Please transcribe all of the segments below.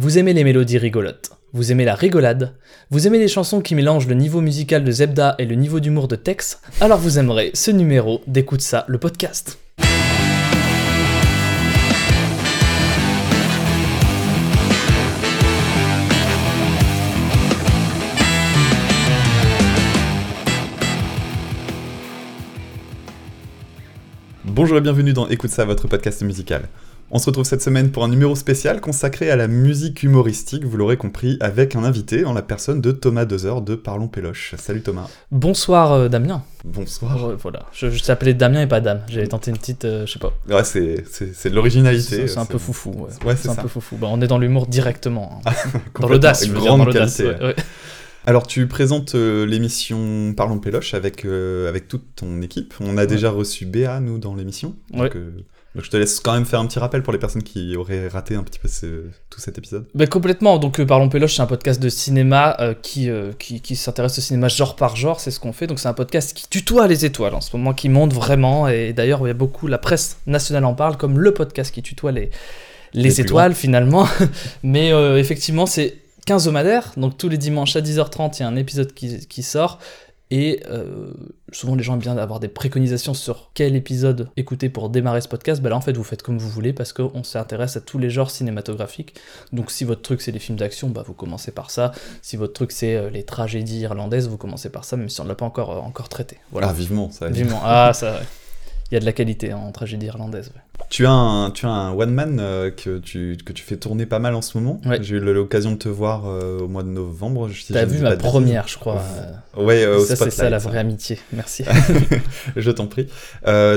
Vous aimez les mélodies rigolotes, vous aimez la rigolade, vous aimez les chansons qui mélangent le niveau musical de Zebda et le niveau d'humour de Tex, alors vous aimerez ce numéro d'Écoute ça, le podcast. Bonjour et bienvenue dans Écoute ça, votre podcast musical. On se retrouve cette semaine pour un numéro spécial consacré à la musique humoristique, vous l'aurez compris, avec un invité en la personne de Thomas Dezer de Parlons Péloche. Salut Thomas. Bonsoir euh, Damien. Bonsoir. Euh, voilà, je, je t'appelais Damien et pas Dame. J'avais tenté une petite, euh, je sais pas. Ouais, c'est, c'est, de l'originalité. C'est un peu foufou. Ouais, Ouais, c'est un ça. peu foufou. Bah, on est dans l'humour directement. hein. dans l'audace, je veux dire, grande dans l'audace. ouais. Alors tu présentes euh, l'émission Parlons Péloche avec, avec toute ton équipe. On a déjà reçu Béa, nous, dans l'émission. Donc, Ouais. Donc je te laisse quand même faire un petit rappel pour les personnes qui auraient raté un petit peu ce- tout cet épisode. Bah, complètement. Donc, euh, Parlons Péloche, c'est un podcast de cinéma euh, qui, euh, qui, qui s'intéresse au cinéma genre par genre. C'est ce qu'on fait. Donc, c'est un podcast qui tutoie les étoiles en ce moment, qui monte vraiment. Et d'ailleurs, il y a beaucoup, la presse nationale en parle comme le podcast qui tutoie les, les, étoiles finalement. Mais effectivement, c'est quinzomadaire. Donc, tous les dimanches à 10h30, il y a un épisode qui, qui sort. Et euh, souvent, les gens aiment bien avoir des préconisations sur quel épisode écouter pour démarrer ce podcast. Bah là, en fait, vous faites comme vous voulez parce qu'on s'intéresse à tous les genres cinématographiques. Donc si votre truc c'est les films d'action, bah vous commencez par ça. Si votre truc c'est euh, les tragédies irlandaises, vous commencez par ça, même si on ne l'a pas encore, euh, encore traité. Voilà. Ah, vivement, ça. Vivement. Ah, ça. Il y a de la qualité hein, en tragédie irlandaise. ouais. Tu as un, tu as un one man euh, que, tu, que tu fais tourner pas mal en ce moment. Ouais. J'ai eu l'occasion de te voir euh, au mois de novembre. si T'as vu ma première, je crois. euh, Ouais, euh, au ça, c'est ça la vraie amitié. Merci. Je t'en prie.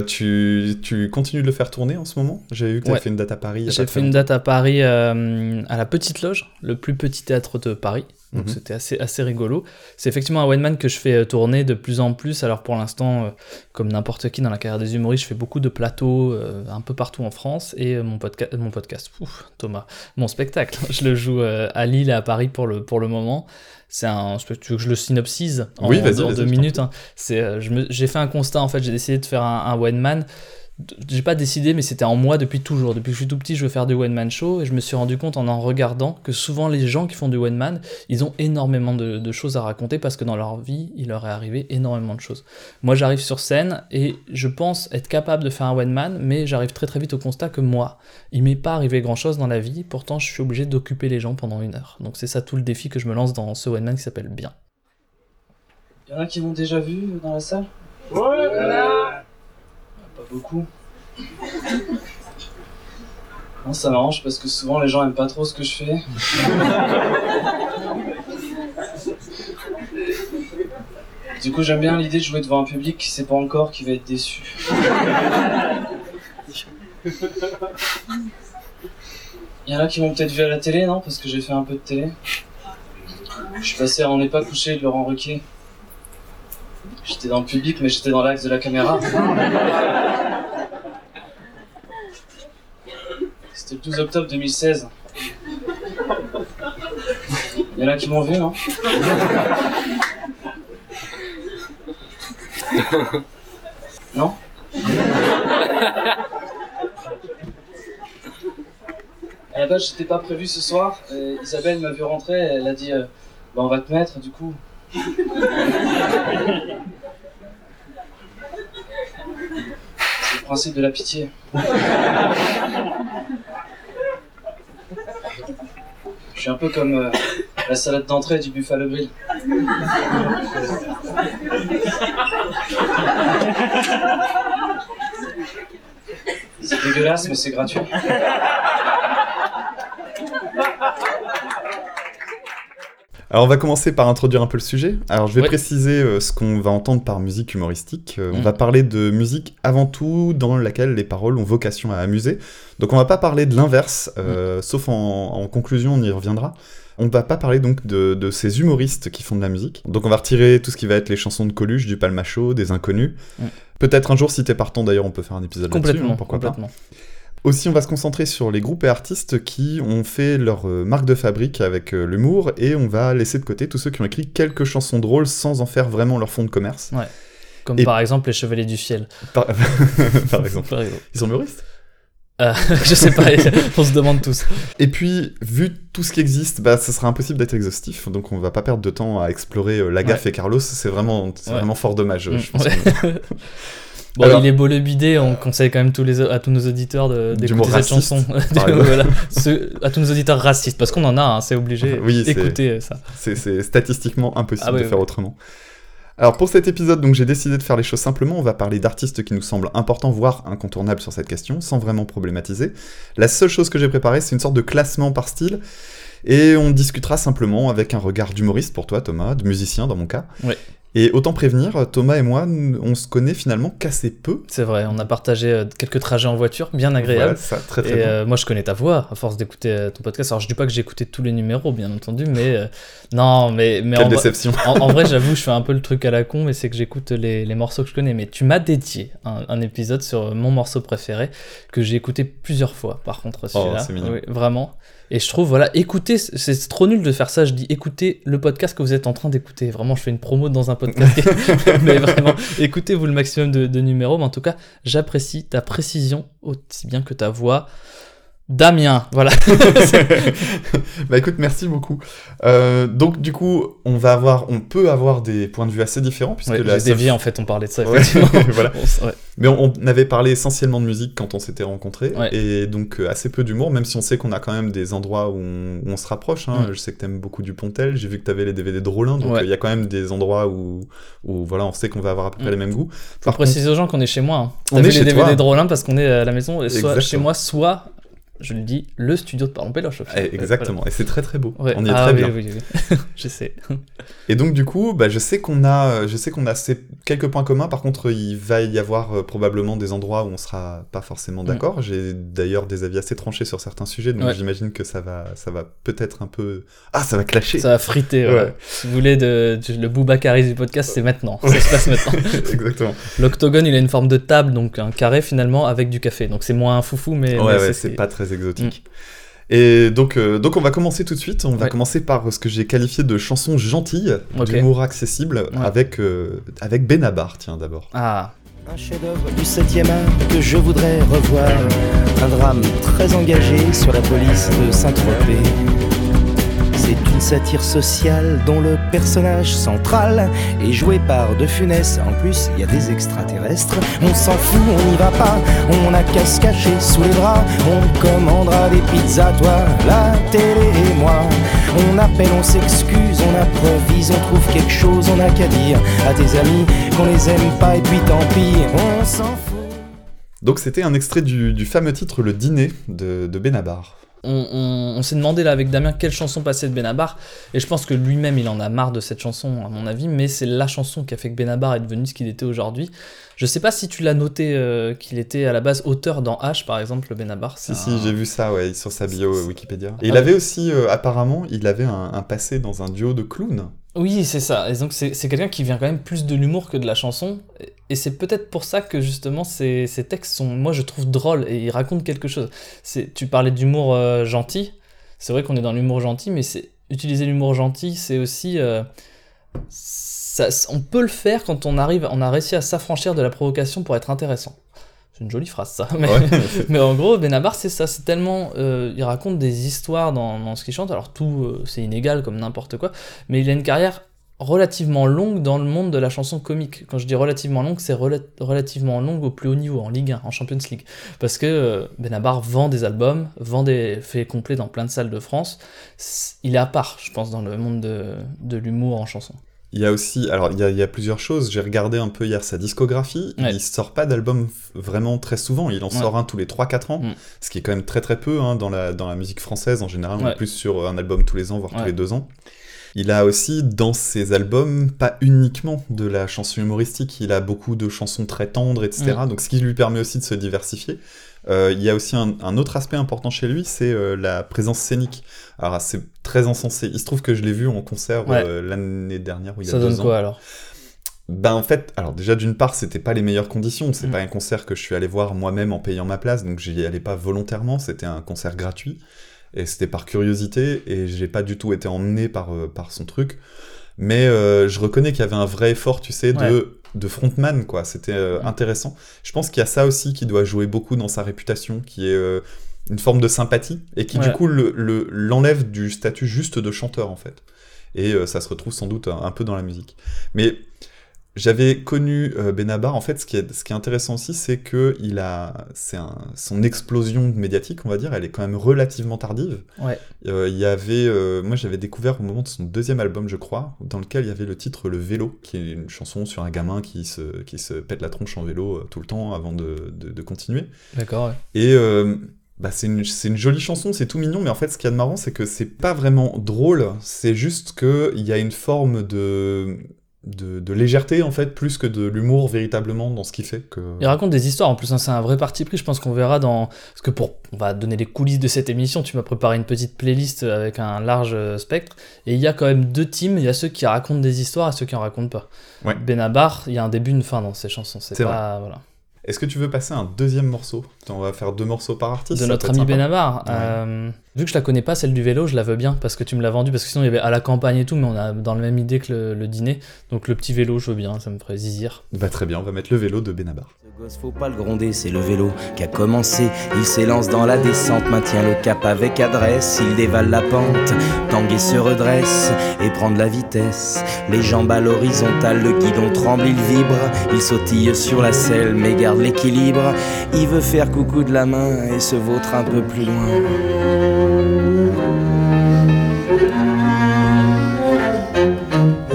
Tu, tu continues de le faire tourner en ce moment? J'ai vu que tu Ouais. fait une date à Paris. J'ai fait une date à Paris à la Petite Loge, le plus petit théâtre de Paris. Donc Mhm. c'était assez, assez rigolo. C'est effectivement un one man que je fais euh, tourner de plus en plus. Alors pour l'instant, euh, comme n'importe qui dans la carrière des humoristes, je fais beaucoup de plateaux euh, un peu partout en France. Et euh, mon, podca- mon podcast, ouf, Thomas, mon spectacle, je le joue à Lille et à Paris pour le, pour le moment. C'est un. Tu veux que je le synopsise en, Oui, en deux minutes hein. C'est, J'ai fait un constat en fait. J'ai décidé de faire un, un one man j'ai pas décidé, mais c'était en moi depuis toujours. Depuis que je suis tout petit, je veux faire du one man show et je me suis rendu compte en en regardant que souvent les gens qui font du one man, ils ont énormément de, de choses à raconter parce que dans leur vie, il leur est arrivé énormément de choses. Moi, j'arrive sur scène et je pense être capable de faire un one man, mais j'arrive très très vite au constat que moi, il m'est pas arrivé grand chose dans la vie. Pourtant, je suis obligé d'occuper les gens pendant une heure. Donc c'est ça tout le défi que je me lance dans ce one man qui s'appelle Bien. Il y en a qui m'ont déjà vu dans la salle? Beaucoup. Non, ça m'arrange parce que souvent les gens aiment pas trop ce que je fais. Du coup, j'aime bien l'idée de jouer devant un public qui sait pas encore qui va être déçu. Il y en a qui m'ont peut-être vu à la télé, non? Parce que j'ai fait un peu de télé. Je suis passé à On n'est pas couché de Laurent Ruquier. J'étais dans le public, mais j'étais dans l'axe de la caméra. C'était le 12 octobre 2016. Il y en a qui m'ont vu, non Non? À la base, j'étais pas prévu ce soir. et Isabelle m'a vu rentrer, elle a dit euh, Bah, on va te mettre, du coup. C'est le principe de la pitié. Un peu comme euh, la salade d'entrée du Buffalo Grill. C'est dégueulasse, mais c'est gratuit. Alors on va commencer par introduire un peu le sujet. Alors je vais Ouais. préciser euh, ce qu'on va entendre par musique humoristique. Euh, On Mhm. va parler de musique avant tout dans laquelle les paroles ont vocation à amuser. Donc on va pas parler de l'inverse, euh, Mhm. sauf en, en conclusion on y reviendra. On va pas parler donc de, de ces humoristes qui font de la musique. Donc on va retirer tout ce qui va être les chansons de Coluche, du Palmacho, des inconnus. Mhm. Peut-être un jour si t'es partant d'ailleurs on peut faire un épisode là-dessus, Complètement, hein, pourquoi pas. Aussi, on va se concentrer sur les groupes et artistes qui ont fait leur euh, marque de fabrique avec euh, l'humour et on va laisser de côté tous ceux qui ont écrit quelques chansons drôles sans en faire vraiment leur fond de commerce. Comme Et- par exemple les Chevaliers du Ciel. Par, par exemple. Par exemple. Ils sont humoristes? Euh, je sais pas, on se demande tous. Et puis, vu tout ce qui existe, bah, ce sera impossible d'être exhaustif, donc on va pas perdre de temps à explorer euh, Lagaffe et Carlos, c'est vraiment, Ouais. vraiment fort dommage. Mm, je pense ouais. Bon, Alors- il est beau le bidet, on conseille quand même tous les, à tous nos auditeurs d'écouter cette chanson. Voilà. Ce- à tous nos auditeurs racistes, parce qu'on en a, hein, c'est obligé. Oui, Écoutez ça. C'est statistiquement impossible Ah de faire autrement. Alors pour cet épisode, donc j'ai décidé de faire les choses simplement. On va parler d'artistes qui nous semblent importants, voire incontournables sur cette question, sans vraiment problématiser. La seule chose que j'ai préparée, c'est une sorte de classement par style. Et on discutera simplement avec un regard d'humoriste pour toi, Thomas, de musicien dans mon cas. Ouais. Et autant prévenir, Thomas et moi, on se connaît finalement qu'assez peu. C'est vrai, on a partagé euh, quelques trajets en voiture, bien agréables. Voilà, ça, très très Et bien. euh, moi, je connais ta voix à force d'écouter euh, ton podcast. Alors, je dis pas que j'ai écouté tous les numéros, bien entendu, mais euh, non, mais, mais Quelle en, vrai- déception. en, en vrai, j'avoue, je fais un peu le truc à la con, mais c'est que j'écoute les, les morceaux que je connais. Mais tu m'as dédié un, un épisode sur mon morceau préféré que j'ai écouté plusieurs fois. Par contre, celui-là, Oh, c'est mignon. Oui, vraiment. Et je trouve, voilà, écoutez, c'est trop nul de faire ça. Je dis, écoutez le podcast que vous êtes en train d'écouter. Vraiment, je fais une promo dans un podcast. mais vraiment, écoutez-vous le maximum de, de numéros. Mais en tout cas, j'apprécie ta précision aussi bien que ta voix. Damien, voilà. bah écoute, merci beaucoup. Euh, donc du coup, on va avoir, on peut avoir des points de vue assez différents puisque Ouais, la dévié en fait, on parlait de ça effectivement. voilà. Ouais. Mais on, on avait parlé essentiellement de musique quand on s'était rencontrés, Ouais. et donc euh, assez peu d'humour, même si on sait qu'on a quand même des endroits où on, où on se rapproche. hein. Mm. Je sais que t'aimes beaucoup du Pontel, j'ai vu que t'avais les DVD de Rollin, donc euh, il y a quand même des endroits où, où voilà, on sait qu'on va avoir à peu près Mm. les mêmes goûts. Faut Par préciser aux gens qu'on est chez moi. Hein. On est vu chez les DVD toi. de Rollin parce qu'on est à la maison, soit Exactement. chez moi, soit, je le dis, le studio de Parlons Péloche. Eh, exactement, et c'est très très beau. Ouais. On y est Ah très oui, bien. oui, oui, oui. je sais. Et donc du coup, bah, je sais qu'on a, je sais qu'on a ces quelques points communs. Par contre, il va y avoir euh, probablement des endroits où on sera pas forcément d'accord. J'ai d'ailleurs des avis assez tranchés sur certains sujets, donc Mm. Ouais. j'imagine que ça va, ça va peut-être un peu. Ah, ça va clasher. Ça a frité. ouais. Ouais. Si vous voulez de, du- le Boubacaris du podcast, c'est maintenant. Ça se passe maintenant. Exactement. L'octogone, il a une forme de table, donc un carré finalement avec du café. Donc c'est moins foufou, mais, Ouais, mais c'est pas très exotique. Et donc, euh, donc on va commencer tout de suite. On va Ouais. commencer par ce que j'ai qualifié de chansons gentilles, Ok. d'humour accessible, Ouais. avec, euh, avec Benabar, tiens d'abord. Ah, Un chef-d'œuvre du 7e art que je voudrais revoir. Un drame très engagé sur la police de Saint-Tropez. Satire sociale dont le personnage central est joué par De Funès. En plus, il y a des extraterrestres. On s'en fout, on n'y va pas. On a qu'à se cacher sous les draps. On commandera des pizzas, toi, la télé et moi. On appelle, on s'excuse, on improvise, on trouve quelque chose, on a qu'à dire à tes amis qu'on les aime pas et puis tant pis, on s'en fout. Donc c'était un extrait du, fameux titre Le Dîner de Benabar. On, on- on s'est demandé là avec Damien quelle chanson passait de Benabar, et je pense que lui-même il en a marre de cette chanson à mon avis, mais c'est la chanson qui a fait que Benabar est devenu ce qu'il était aujourd'hui. Je sais pas si tu l'as noté euh, qu'il était à la base auteur dans H par exemple, le Benabar. Si, si, j'ai vu ça ouais, sur sa bio euh, Wikipédia. Et Ah il avait aussi, euh, apparemment, il avait un, un passé dans un duo de clowns. Oui, c'est ça. Et donc, c'est quelqu'un qui vient quand même plus de l'humour que de la chanson. Et- c'est peut-être pour ça que, justement, ces, ces textes sont, moi, je trouve drôles et ils racontent quelque chose. Tu parlais d'humour euh, gentil. C'est vrai qu'on est dans l'humour gentil, mais c'est utiliser l'humour gentil, c'est aussi. euh, ça- on peut le faire quand on arrive, on a réussi à s'affranchir de la provocation pour être intéressant. C'est une jolie phrase, ça. Mais, Ouais. mais en gros, Benabar, c'est ça. C'est tellement. euh, il raconte des histoires dans, dans ce qu'il chante. Alors, tout, euh, c'est inégal comme n'importe quoi. Mais il a une carrière relativement longue dans le monde de la chanson comique. Quand je dis relativement longue, c'est rela- relativement longue au plus haut niveau, en Ligue 1, en Champions League. Parce que euh, Benabar vend des albums, vend des faits complets dans plein de salles de France. Il est à part, je pense, dans le monde de, de l'humour en chanson. Il y a aussi, alors il y a, il y a plusieurs choses. J'ai regardé un peu hier sa discographie. Ouais. Il sort pas d'album vraiment très souvent. Il en Ouais. sort un tous les 3-4 ans, Mm. ce qui est quand même très très peu hein, dans, la, dans la musique française. En général, on Ouais. est plus sur un album tous les ans, voire tous les deux ans. Il a aussi dans ses albums pas uniquement de la chanson humoristique, il a beaucoup de chansons très tendres, etc. Mm. Donc ce qui lui permet aussi de se diversifier. Euh, il y a aussi un, un autre aspect important chez lui, c'est euh, la présence scénique. Alors c'est très encensé. Il se trouve que je l'ai vu en concert Ouais. euh, l'année dernière, ou il y a Ça deux donne ans. quoi alors? Ben en fait, alors déjà d'une part, c'était pas les meilleures conditions. C'est Mm. pas un concert que je suis allé voir moi-même en payant ma place, donc j'y allais pas volontairement. C'était un concert gratuit et c'était par curiosité et j'ai pas du tout été emmené par par son truc. Mais je reconnais qu'il y avait un vrai effort, tu sais, Ouais. de frontman, quoi. C'était euh, Mm. intéressant. Je pense qu'il y a ça aussi qui doit jouer beaucoup dans sa réputation, qui est euh, une forme de sympathie, et qui du coup le- le- l'enlève du statut juste de chanteur, en fait. Et euh, ça se retrouve sans doute un, un peu dans la musique. Mais j'avais connu euh, Benabar, en fait, ce qui est, ce qui est intéressant aussi, c'est que il a, c'est son explosion médiatique, on va dire, elle est quand même relativement tardive. Ouais. Euh, Il y avait, euh, moi j'avais découvert au moment de son deuxième album, je crois, dans lequel il y avait le titre Le Vélo, qui est une chanson sur un gamin qui se, qui se pète la tronche en vélo euh, tout le temps avant de, de- de continuer. D'accord, ouais. Et bah, c'est une, c'est une jolie chanson, c'est tout mignon, mais en fait ce qu'il y a de marrant, c'est que c'est pas vraiment drôle, c'est juste qu'il y a une forme de, de, de légèreté en fait, plus que de l'humour véritablement dans ce qu'il fait. Que... Il raconte des histoires en plus, hein, c'est un vrai parti pris. Je pense qu'on verra dans. Parce que pour. On va donner les coulisses de cette émission. Tu m'as préparé une petite playlist avec un large euh, spectre. Et il y a quand même deux teams. Il y a ceux qui racontent des histoires et ceux qui en racontent pas. Ouais. Benabar, il y a un début, une fin dans ses chansons. C'est pas. Voilà. Est-ce que tu veux passer un deuxième morceau? On va faire deux morceaux par artiste. de notre ami. Benabar. Ouais. euh, vu que je la connais pas, celle du vélo, je la veux bien parce que tu me l'as vendue. Parce que sinon, il y avait à la campagne et tout, mais on a dans la même idée que le, le dîner. Donc le petit vélo, je veux bien, ça me ferait zizir. Bah très bien, on va mettre le vélo de Benabar. Ce gosse, faut pas le gronder, c'est le vélo qui a commencé. Il s'élance dans la descente, maintient le cap avec adresse. Il dévale la pente, tangue et se redresse et prend de la vitesse. Les jambes à l'horizontale, le guidon tremble, il vibre. Il sautille sur la selle, mais garde l'équilibre. Il veut faire coucou de la main et se vautre un peu plus loin.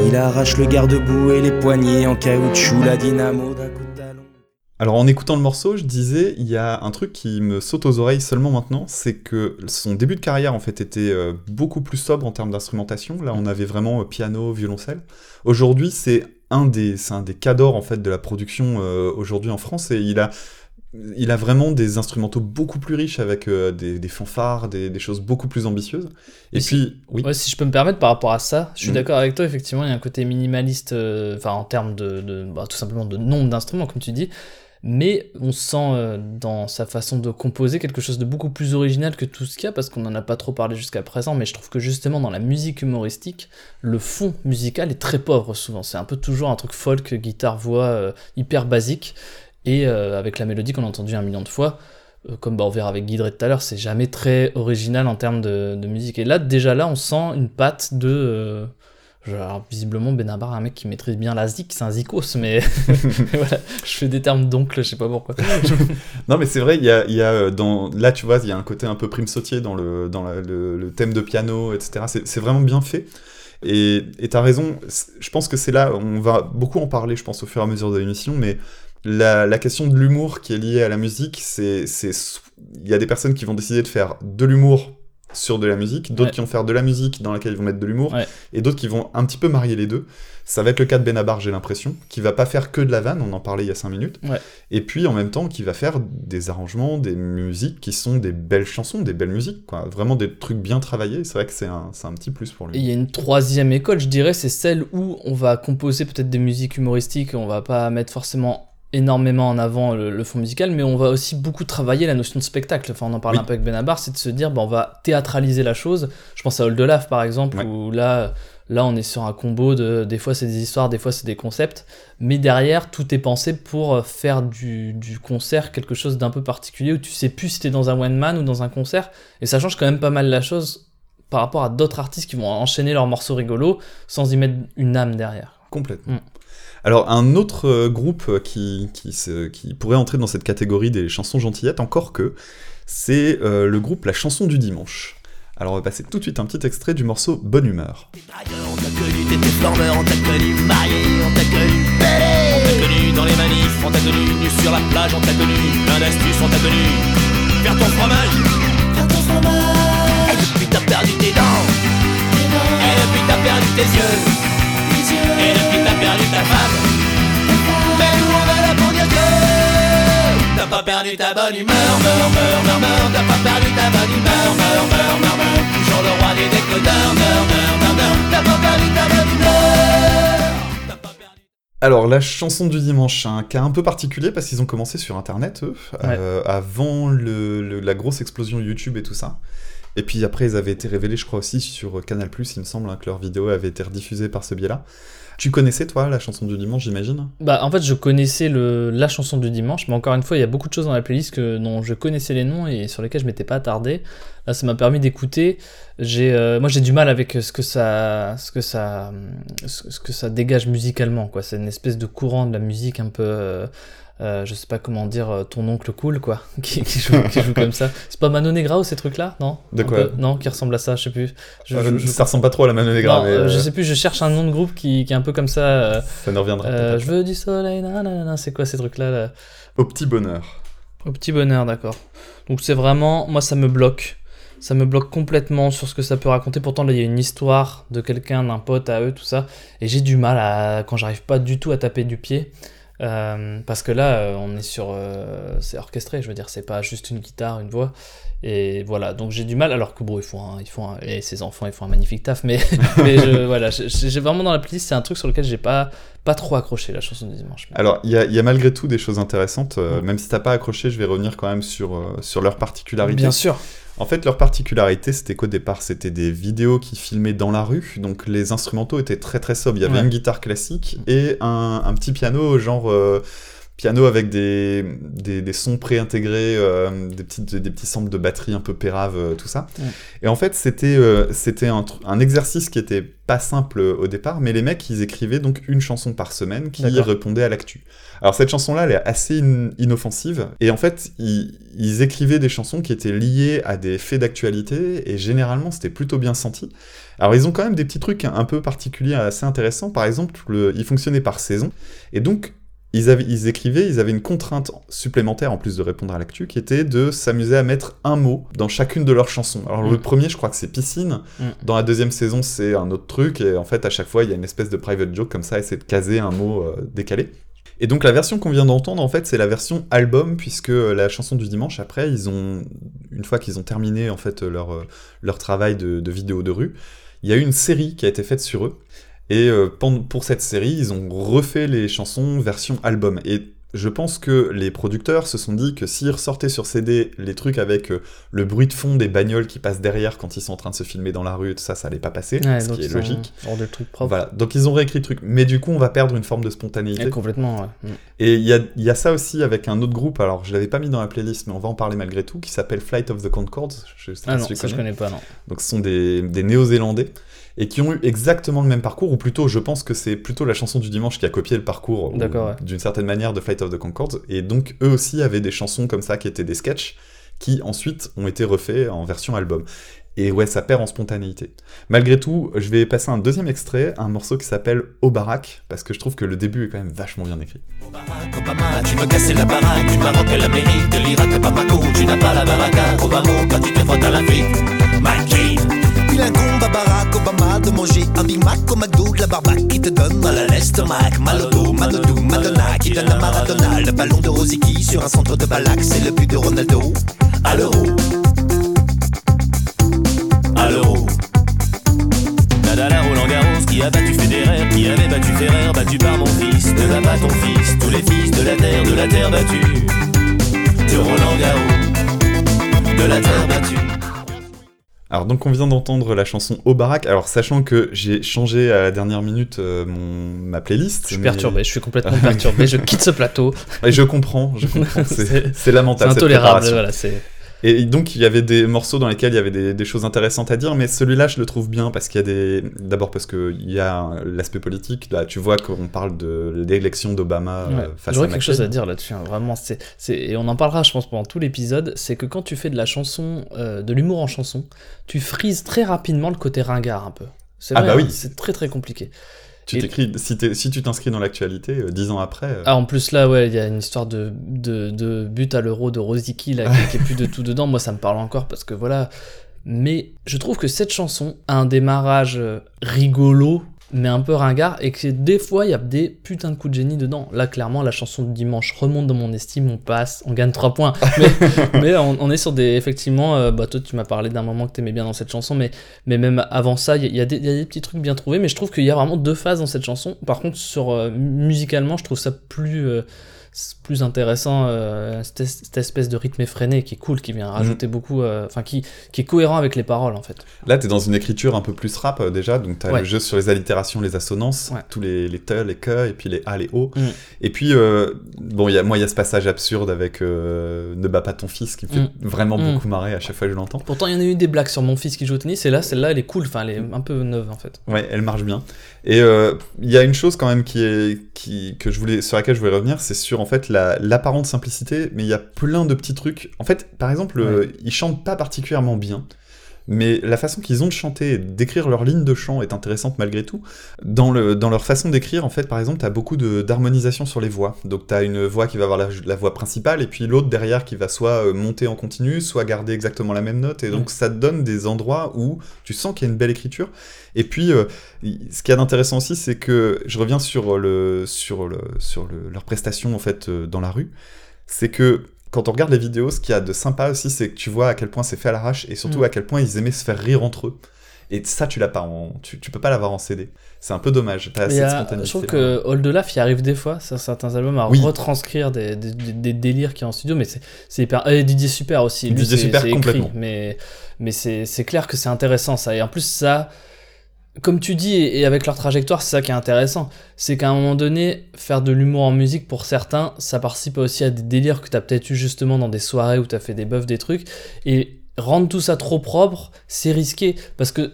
Il arrache le garde-boue et les poignées en caoutchouc, la dynamo d'un coup de talon. Alors en écoutant le morceau, je disais, il y a un truc qui me saute aux oreilles seulement maintenant, c'est que son début de carrière en fait était euh, beaucoup plus sobre en termes d'instrumentation. Là, on avait vraiment euh, piano, violoncelle. Aujourd'hui, c'est un des, c'est cadors en fait de la production euh, aujourd'hui en France et il a, il a vraiment des instrumentaux beaucoup plus riches avec euh, des, des fanfares, des, des choses beaucoup plus ambitieuses. Et Et puis, oui, Ouais, si je peux me permettre par rapport à ça, je suis Mhm. d'accord avec toi, effectivement, il y a un côté minimaliste, euh, enfin en termes de, de- bah, tout simplement de nombre d'instruments, comme tu dis, mais on sent euh, dans sa façon de composer quelque chose de beaucoup plus original que tout ce qu'il y a, parce qu'on n'en a pas trop parlé jusqu'à présent, mais je trouve que justement dans la musique humoristique, le fond musical est très pauvre souvent, c'est un peu toujours un truc folk, guitare, voix, hyper basique, et euh, avec la mélodie qu'on a entendue un million de fois, euh, comme bah, on verra avec Guy Drey tout à l'heure, c'est jamais très original en termes de, musique. Et là, déjà là, on sent une patte de. euh, genre, visiblement, Benabar est un mec qui maîtrise bien la zik, c'est un zikos, mais voilà, je fais des termes d'oncle, je sais pas pourquoi. Non, mais c'est vrai, y a, y a euh, là, tu vois, il y a un côté un peu prime sautier dans le, dans le, thème de piano, etc. C'est vraiment bien fait. Et t'as raison, je pense que c'est là, on va beaucoup en parler, je pense, au fur et à mesure de l'émission, mais la, la question de l'humour qui est liée à la musique, c'est. Il y a des personnes qui vont décider de faire de l'humour sur de la musique, d'autres Ouais. qui vont faire de la musique dans laquelle ils vont mettre de l'humour, Ouais. et d'autres qui vont un petit peu marier les deux. Ça va être le cas de Benabar, j'ai l'impression, qui va pas faire que de la vanne, on en parlait il y a 5 minutes, Ouais. et puis en même temps qui va faire des arrangements, des musiques qui sont des belles chansons, des belles musiques, quoi. Vraiment des trucs bien travaillés, c'est vrai que c'est un, un petit plus pour Et lui. il y a une troisième école, je dirais, c'est celle où on va composer peut-être des musiques humoristiques, on va pas mettre forcément énormément en avant le, le fond musical, mais on va aussi beaucoup travailler la notion de spectacle. Enfin, on en parle Oui. un peu avec Benabar, c'est de se dire, bah, on va théâtraliser la chose. Je pense à Old Olaf, par exemple, Ouais. où là, là, on est sur un combo de, des fois c'est des histoires, des fois c'est des concepts, mais derrière, tout est pensé pour faire du, du concert quelque chose d'un peu particulier, où tu sais plus si t'es dans un one man ou dans un concert, et ça change quand même pas mal la chose par rapport à d'autres artistes qui vont enchaîner leurs morceaux rigolos sans y mettre une âme derrière. Complètement. Mm. Alors, un autre euh, groupe euh, qui, qui, se- qui pourrait entrer dans cette catégorie des chansons gentillettes, encore que, c'est euh, le groupe La Chanson du Dimanche. Alors, on va passer tout de suite un petit extrait du morceau Bonne Humeur. Dragueur, on t'a connu, t'étais flambeur, on t'a connu marié, on t'a connu belle, on t'a connu dans les manifs, on t'a connu nu sur la plage, on t'a connu plein d'astuces, on t'a connu faire ton fromage, faire ton fromage. Et depuis t'as perdu tes dents, et depuis t'as perdu tes yeux, et t'as perdu ta femme. Mais nous on est là pour dire que t'as pas perdu ta bonne humeur, meur, meur, meur, meur, t'as pas perdu ta bonne humeur, meur, meur, meur, meur. Toujours le roi des décodeurs, meur, meur, meur, meur, t'as pas perdu ta bonne humeur. Alors, la chanson du dimanche, un cas un peu particulier parce qu'ils ont commencé sur Internet, eux, euh, avant le- le- la grosse explosion YouTube et tout ça. Et puis après, ils avaient été révélés, je crois aussi, sur Canal+, il me semble, hein, que leur vidéo avait été rediffusée par ce biais-là. Tu connaissais, toi, la chanson du dimanche, j'imagine? Bah, en fait, je connaissais la chanson du dimanche, mais encore une fois, il y a beaucoup de choses dans la playlist que, dont je connaissais les noms et sur lesquels je m'étais pas attardé. Là, ça m'a permis d'écouter. J'ai, euh, moi, j'ai du mal avec ce que ça, ce que ça, ce que ça dégage musicalement, quoi. C'est une espèce de courant de la musique un peu. euh, euh, je sais pas comment dire, euh, ton oncle cool, quoi, qui, qui joue, qui joue comme ça. C'est pas Mano Negra ou ces trucs-là Non? De quoi? peu Non, qui ressemble à ça, je sais plus. Je, Euh, je- je- Ça ressemble pas trop à la Mano Negra, Non, mais euh, euh, je sais plus, je cherche un nom de groupe qui, qui est un peu comme ça. euh, ça ne reviendra euh, je veux du soleil, nanana, c'est quoi ces trucs-là là? Au petit bonheur. Au petit bonheur, d'accord. Donc c'est vraiment, moi ça me bloque. Ça me bloque complètement sur ce que ça peut raconter. Pourtant là il y a une histoire de quelqu'un, d'un pote à eux, tout ça. Et j'ai du mal à, quand j'arrive pas du tout à taper du pied. Euh, parce que là euh, on est sur, euh, c'est orchestré, je veux dire, c'est pas juste une guitare, une voix. Et voilà, donc j'ai du mal, alors que bon, ils font, un- ils font un- et ces enfants, ils font un magnifique taf, mais, mais je, voilà, j'ai vraiment dans la playlist, c'est un truc sur lequel j'ai pas, pas trop accroché, la chanson du dimanche. Alors, il y, a- y a malgré tout des choses intéressantes. Même si t'as pas accroché, je vais revenir quand même sur, sur leur particularité. Bien sûr. En fait, leur particularité, c'était qu'au départ, c'était des vidéos qui filmaient dans la rue, donc les instrumentaux étaient très très sobres. Il y avait Ouais. une guitare classique et un, un petit piano, genre euh, piano avec des, des, des sons préintégrés, euh, des, petites, des petits samples de batterie un peu pérave, euh, tout ça. Ouais. Et en fait, c'était euh, c'était un, un exercice qui était pas simple au départ, mais les mecs, ils écrivaient donc une chanson par semaine qui répondait à l'actu. Alors cette chanson-là, elle est assez in- inoffensive, et en fait, ils, ils écrivaient des chansons qui étaient liées à des faits d'actualité, et généralement, c'était plutôt bien senti. Alors ils ont quand même des petits trucs un peu particuliers, assez intéressants. Par exemple, le- ils fonctionnaient par saison, et donc ils, avaient, ils écrivaient, ils avaient une contrainte supplémentaire en plus de répondre à l'actu, qui était de s'amuser à mettre un mot dans chacune de leurs chansons. Alors le Mm. premier, je crois que c'est piscine. Mm. Dans la deuxième saison, c'est un autre truc, et en fait, à chaque fois, il y a une espèce de private joke comme ça, essayer de caser un mot euh, décalé. Et donc la version qu'on vient d'entendre, en fait, c'est la version album, puisque euh, la chanson du dimanche, après, ils ont, une fois qu'ils ont terminé en fait leur, euh, leur travail de, de vidéo de rue, il y a eu une série qui a été faite sur eux. Et euh, pour cette série, ils ont refait les chansons version album. Et je pense que les producteurs se sont dit que s'ils ressortaient sur CD les trucs avec euh, le bruit de fond des bagnoles qui passent derrière quand ils sont en train de se filmer dans la rue, tout ça, ça allait pas passer, Ouais, ce qui est logique. Hors de trucs propres. Voilà, donc ils ont réécrit le truc. Mais du coup, on va perdre une forme de spontanéité. Et complètement, ouais. Mm. Et il y a, il y a ça aussi avec un autre groupe, alors je l'avais pas mis dans la playlist, mais on va en parler malgré tout, qui s'appelle Flight of the Concords. Je sais pas Ah si non, tu ça je connais. connais pas, non. Donc ce sont des, des Néo-Zélandais, et qui ont eu exactement le même parcours, ou plutôt, je pense que c'est plutôt la chanson du dimanche qui a copié le parcours, ouais. d'une certaine manière, de Flight of the Concords. Et donc eux aussi avaient des chansons comme ça qui étaient des sketchs, qui ensuite ont été refaits en version album. Et ouais, ça perd en spontanéité. Malgré tout, je vais passer un deuxième extrait, un morceau qui s'appelle Au parce que je trouve que le début est quand même vachement bien écrit. Tu la baraque du Maroc à l'Amérique, de l'Irak à Bamako, tu n'as pas la baraka, quand tu te frottes à king, Il incombe à Barack Obama de manger un Big Mac au McDo de la barbaque qui te donne mal à l'estomac, mal au dos, mal au dos, Madonna qui donne à Maradona le ballon de Rosicky sur un centre de Balak, c'est le but de Ronaldo. à l'euro. À l'euro. Nadal Roland Garros, qui a battu Federer, qui avait battu Ferrer, battu par mon fils, ne bat pas ton fils, tous les fils de la terre, de la terre battue. De Roland Garros, de la terre battue. Alors donc on vient d'entendre la chanson Au Barack, alors sachant que j'ai changé à la dernière minute euh, mon, ma playlist. Je suis mais- perturbé, je suis complètement perturbé, je quitte ce plateau. Et je comprends, je comprends, c'est C'est- c'est C'est lamentable cette intolérable, voilà, c'est... Et donc il y avait des morceaux dans lesquels il y avait des, des choses intéressantes à dire, mais celui-là je le trouve bien parce qu'il y a des... D'abord parce qu'il y a l'aspect politique, là tu vois qu'on parle de l'élection d'Obama euh, Ouais. face à J'aurais quelque chose à dire là-dessus, hein, vraiment. C'est, c'est, et on en parlera, je pense, pendant tout l'épisode. C'est que quand tu fais de la chanson, euh, de l'humour en chanson, tu frises très rapidement le côté ringard un peu. C'est Ah vrai, bah hein, oui. c'est très très compliqué. Tu t'écris, si, tu t'inscris dans l'actualité, euh, dix ans après... euh, Ah, en plus, là, ouais, il y a une histoire de, de, de but à l'euro de Rosicky, là, qui, qui est plus de tout dedans. Moi, ça me parle encore parce que voilà. Mais je trouve que cette chanson a un démarrage euh, rigolo, mais un peu ringard, et que des fois, il y a des putains de coups de génie dedans. Là, clairement, la chanson de dimanche remonte dans mon estime, on passe, on gagne 3 points. Mais, mais on, on est sur des. Effectivement, euh, bah, toi, tu m'as parlé d'un moment que t'aimais bien dans cette chanson, mais, mais même avant ça, il y, a- y des- il y a des petits trucs bien trouvés, mais je trouve qu'il y a vraiment deux phases dans cette chanson. Par contre, sur euh, musicalement, je trouve ça plus. euh, plus intéressant euh, cette, cette espèce de rythme effréné qui est cool, qui vient rajouter beaucoup, euh, enfin qui, qui est cohérent avec les paroles en fait. Là, t'es dans une écriture un peu plus rap euh, déjà, donc t'as Ouais. le jeu sur les allitérations, les assonances, Ouais. tous les, les te, les que, et puis les a, les o. Mm. Et puis, bon, y a, moi, il y a ce passage absurde avec Ne bats pas ton fils qui me fait Mm. vraiment Mm. beaucoup marrer à chaque fois que je l'entends. Pourtant, il y en a eu des blagues sur mon fils qui joue au tennis, et là, celle-là, elle est cool, enfin, elle est un peu neuve en fait. Ouais, elle marche bien. Et il y a une chose quand même qui est, qui, que je voulais, sur laquelle je voulais revenir, c'est sur en fait la- l'apparente simplicité, mais il y a plein de petits trucs. En fait, par exemple, euh, ils chantent pas particulièrement bien. Mais la façon qu'ils ont de chanter et d'écrire leur ligne de chant est intéressante malgré tout. Dans, le, dans leur façon d'écrire, en fait, par exemple, t'as beaucoup d'harmonisation sur les voix. Donc t'as une voix qui va avoir la, la voix principale, et puis l'autre derrière qui va soit euh, monter en continu, soit garder exactement la même note. Et donc ça te donne des endroits où tu sens qu'il y a une belle écriture. Et puis, euh, ce qu'il y a d'intéressant aussi, c'est que je reviens sur, le, sur, le, sur le, leur prestation en fait euh, dans la rue. C'est que quand on regarde les vidéos, ce qu'il y a de sympa aussi, c'est que tu vois à quel point c'est fait à l'arrache et surtout Mm. à quel point ils aimaient se faire rire entre eux. Et ça, tu l'as pas en, tu, tu peux pas l'avoir en CD. C'est un peu dommage. Mais assez y de a- spontanéité. je trouve que Old Olaf y arrive des fois sur certains albums à Oui. retranscrire des, des, des- des délires qui en studio, mais c'est hyper. Et Didier Super aussi. Lui, Didier Super, écrit, complètement. mais c'est clair que c'est intéressant ça. Et en plus, ça, comme tu dis, et avec leur trajectoire, c'est ça qui est intéressant. C'est qu'à un moment donné, faire de l'humour en musique, pour certains, ça participe aussi à des délires que tu as peut-être eu justement dans des soirées où tu as fait des buffs, des trucs. Et rendre tout ça trop propre, c'est risqué. Parce que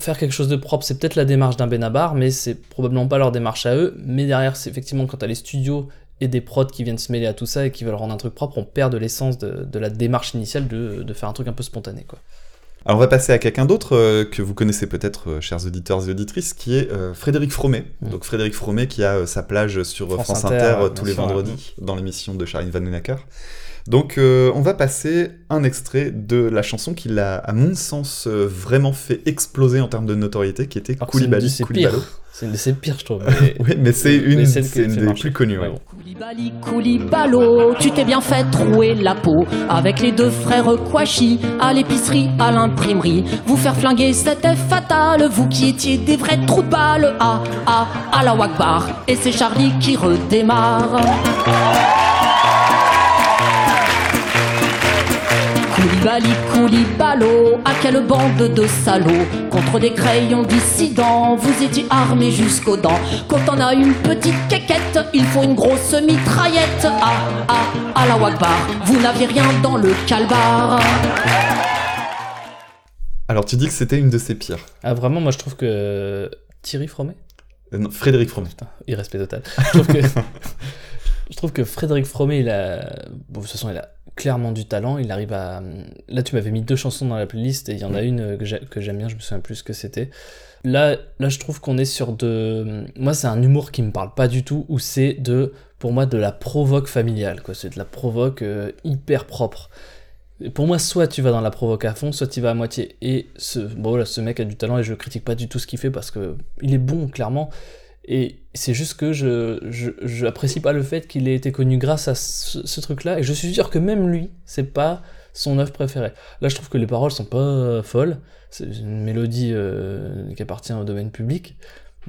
faire quelque chose de propre, c'est peut-être la démarche d'un Benabar, mais c'est probablement pas leur démarche à eux. Mais derrière, c'est effectivement quand tu as les studios et des prods qui viennent se mêler à tout ça et qui veulent rendre un truc propre, on perd de l'essence de, de la démarche initiale de, de faire un truc un peu spontané. Quoi. Alors on va passer à quelqu'un d'autre euh, que vous connaissez peut-être, euh, chers auditeurs et auditrices, qui est euh, Frédéric Fromet. Mm. Donc Frédéric Fromet qui a sa plage sur France France, Inter, tous les sûr, vendredis dans l'émission de Charline Van Nunacker. Donc on va passer un extrait de la chanson qui l'a, à mon sens, vraiment fait exploser en termes de notoriété, qui était que c'est une de ses pires. Je trouve. mais- Oui, mais c'est une, des plus connues. ouais. Ouais, bon. Koulibaly, Kouliballo, tu t'es bien fait trouer la peau avec les deux frères Kouachi à l'épicerie, à l'imprimerie. Vous faire flinguer, c'était fatal, vous qui étiez des vrais trous de. Ah, ah, à la Wakbar, et c'est Charlie qui redémarre. Koulibaly, Kouliballo, à quelle bande de salauds Contre des crayons dissidents, vous étiez armés jusqu'aux dents Quand on a une petite quéquette, il faut une grosse mitraillette Ah, ah, à la Wakbar, vous n'aviez rien dans le calbar Alors tu dis que c'était une de ses pires. Ah, vraiment, moi je trouve que. Thierry Fromet Euh, non, Frédéric Fromet. Putain, irrespect total. Je trouve que, je trouve que Frédéric Fromet, il a. Bon, de toute façon, il a clairement du talent. Il arrive à. Là, tu m'avais mis deux chansons dans la playlist et il y en a une que j'ai- que j'aime bien, je me souviens plus ce que c'était. Là, là, je trouve qu'on est sur de. Moi, c'est un humour qui me parle pas du tout, où c'est de. Pour moi, de la provoque familiale, quoi. C'est de la provoque euh, hyper propre. Et Pour moi, soit tu vas dans la provoque à fond, soit tu vas à moitié. Et ce, bon, voilà, ce mec a du talent et je critique pas du tout ce qu'il fait parce que il est bon, clairement. Et c'est juste que je, je, je pas le fait qu'il ait été connu grâce à ce, truc-là. Et je suis sûr que même lui, c'est pas son œuvre préférée. Là, je trouve que les paroles sont pas folles. C'est une mélodie euh, qui appartient au domaine public.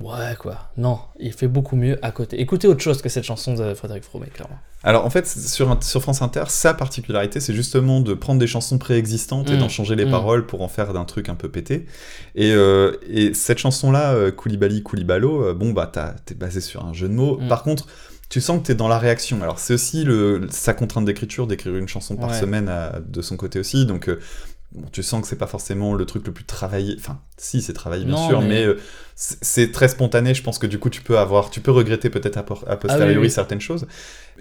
Ouais, quoi. Non, il fait beaucoup mieux à côté. Écoutez autre chose que cette chanson de Frédéric Fromet, clairement. Alors en fait, sur, sur France Inter, sa particularité, c'est justement de prendre des chansons préexistantes et Mm. d'en changer les Mm. paroles pour en faire d'un truc un peu pété. Et, euh, et cette chanson-là, euh, Koulibaly Kouliballo, euh, bon bah t'es basé sur un jeu de mots. Mm. Par contre, tu sens que t'es dans la réaction. Alors c'est aussi le, sa contrainte d'écriture, d'écrire une chanson par Ouais. semaine à- de son côté aussi. Donc euh, bon, tu sens que c'est pas forcément le truc le plus travaillé. Enfin, si c'est travaillé bien Non, sûr, mais, mais- euh, c'est très spontané. Je pense que du coup tu peux avoir, tu peux regretter peut-être a, por- a posteriori Ah oui, oui. certaines choses.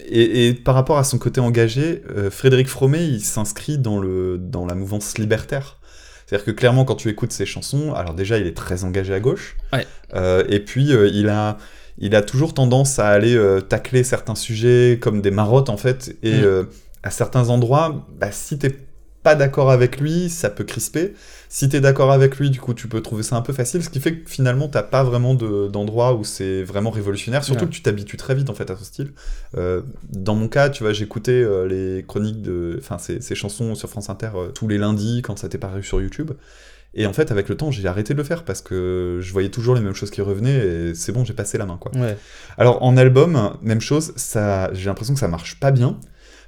Et, et par rapport à son côté engagé, euh, Frédéric Fromet, il s'inscrit dans, le, dans la mouvance libertaire. C'est-à-dire que clairement, quand tu écoutes ses chansons, alors déjà, il est très engagé à gauche. Ouais. Euh, et puis, euh, il, a, il a toujours tendance à aller tacler certains sujets comme des marottes, en fait. Et Mm. à certains endroits, bah, si t'es pas d'accord avec lui, ça peut crisper. Si t'es d'accord avec lui, du coup, tu peux trouver ça un peu facile, ce qui fait que finalement, t'as pas vraiment de- d'endroit où c'est vraiment révolutionnaire. Surtout Ouais. que tu t'habitues très vite en fait à son style. Euh, dans mon cas, tu vois, j'écoutais euh, les chroniques de, enfin, ces, ces chansons sur France Inter euh, tous les lundis quand ça était paru sur YouTube. Et en fait, avec le temps, j'ai arrêté de le faire parce que je voyais toujours les mêmes choses qui revenaient et c'est bon, j'ai passé la main, quoi. Ouais. Alors, en album, même chose, ça, j'ai l'impression que ça marche pas bien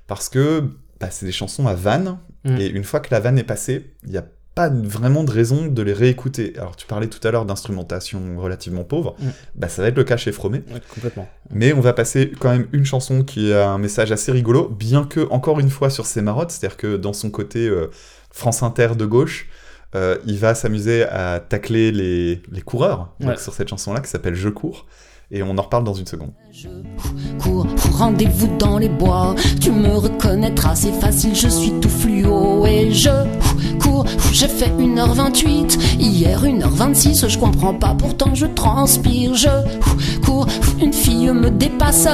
parce que bah, c'est des chansons à vanne Mm. et une fois que la vanne est passée, il n'y a pas vraiment de raison de les réécouter. Alors, tu parlais tout à l'heure d'instrumentation relativement pauvre, Mm. bah, ça va être le cas chez Fromé. Ouais, complètement. Mais on va passer quand même une chanson qui a un message assez rigolo, bien que, encore une fois, sur ses marottes, c'est-à-dire que dans son côté euh, France Inter de gauche, euh, il va s'amuser à tacler les, les coureurs, donc sur cette chanson-là qui s'appelle Je cours, et on en reparle dans une seconde. Je cours, rendez-vous dans les bois. Tu me reconnaîtras, c'est facile, je suis tout fluo. Et je cours, j'ai fait 1h28, hier 1h26, je comprends pas, pourtant je transpire. Je cours, une fille me dépasse.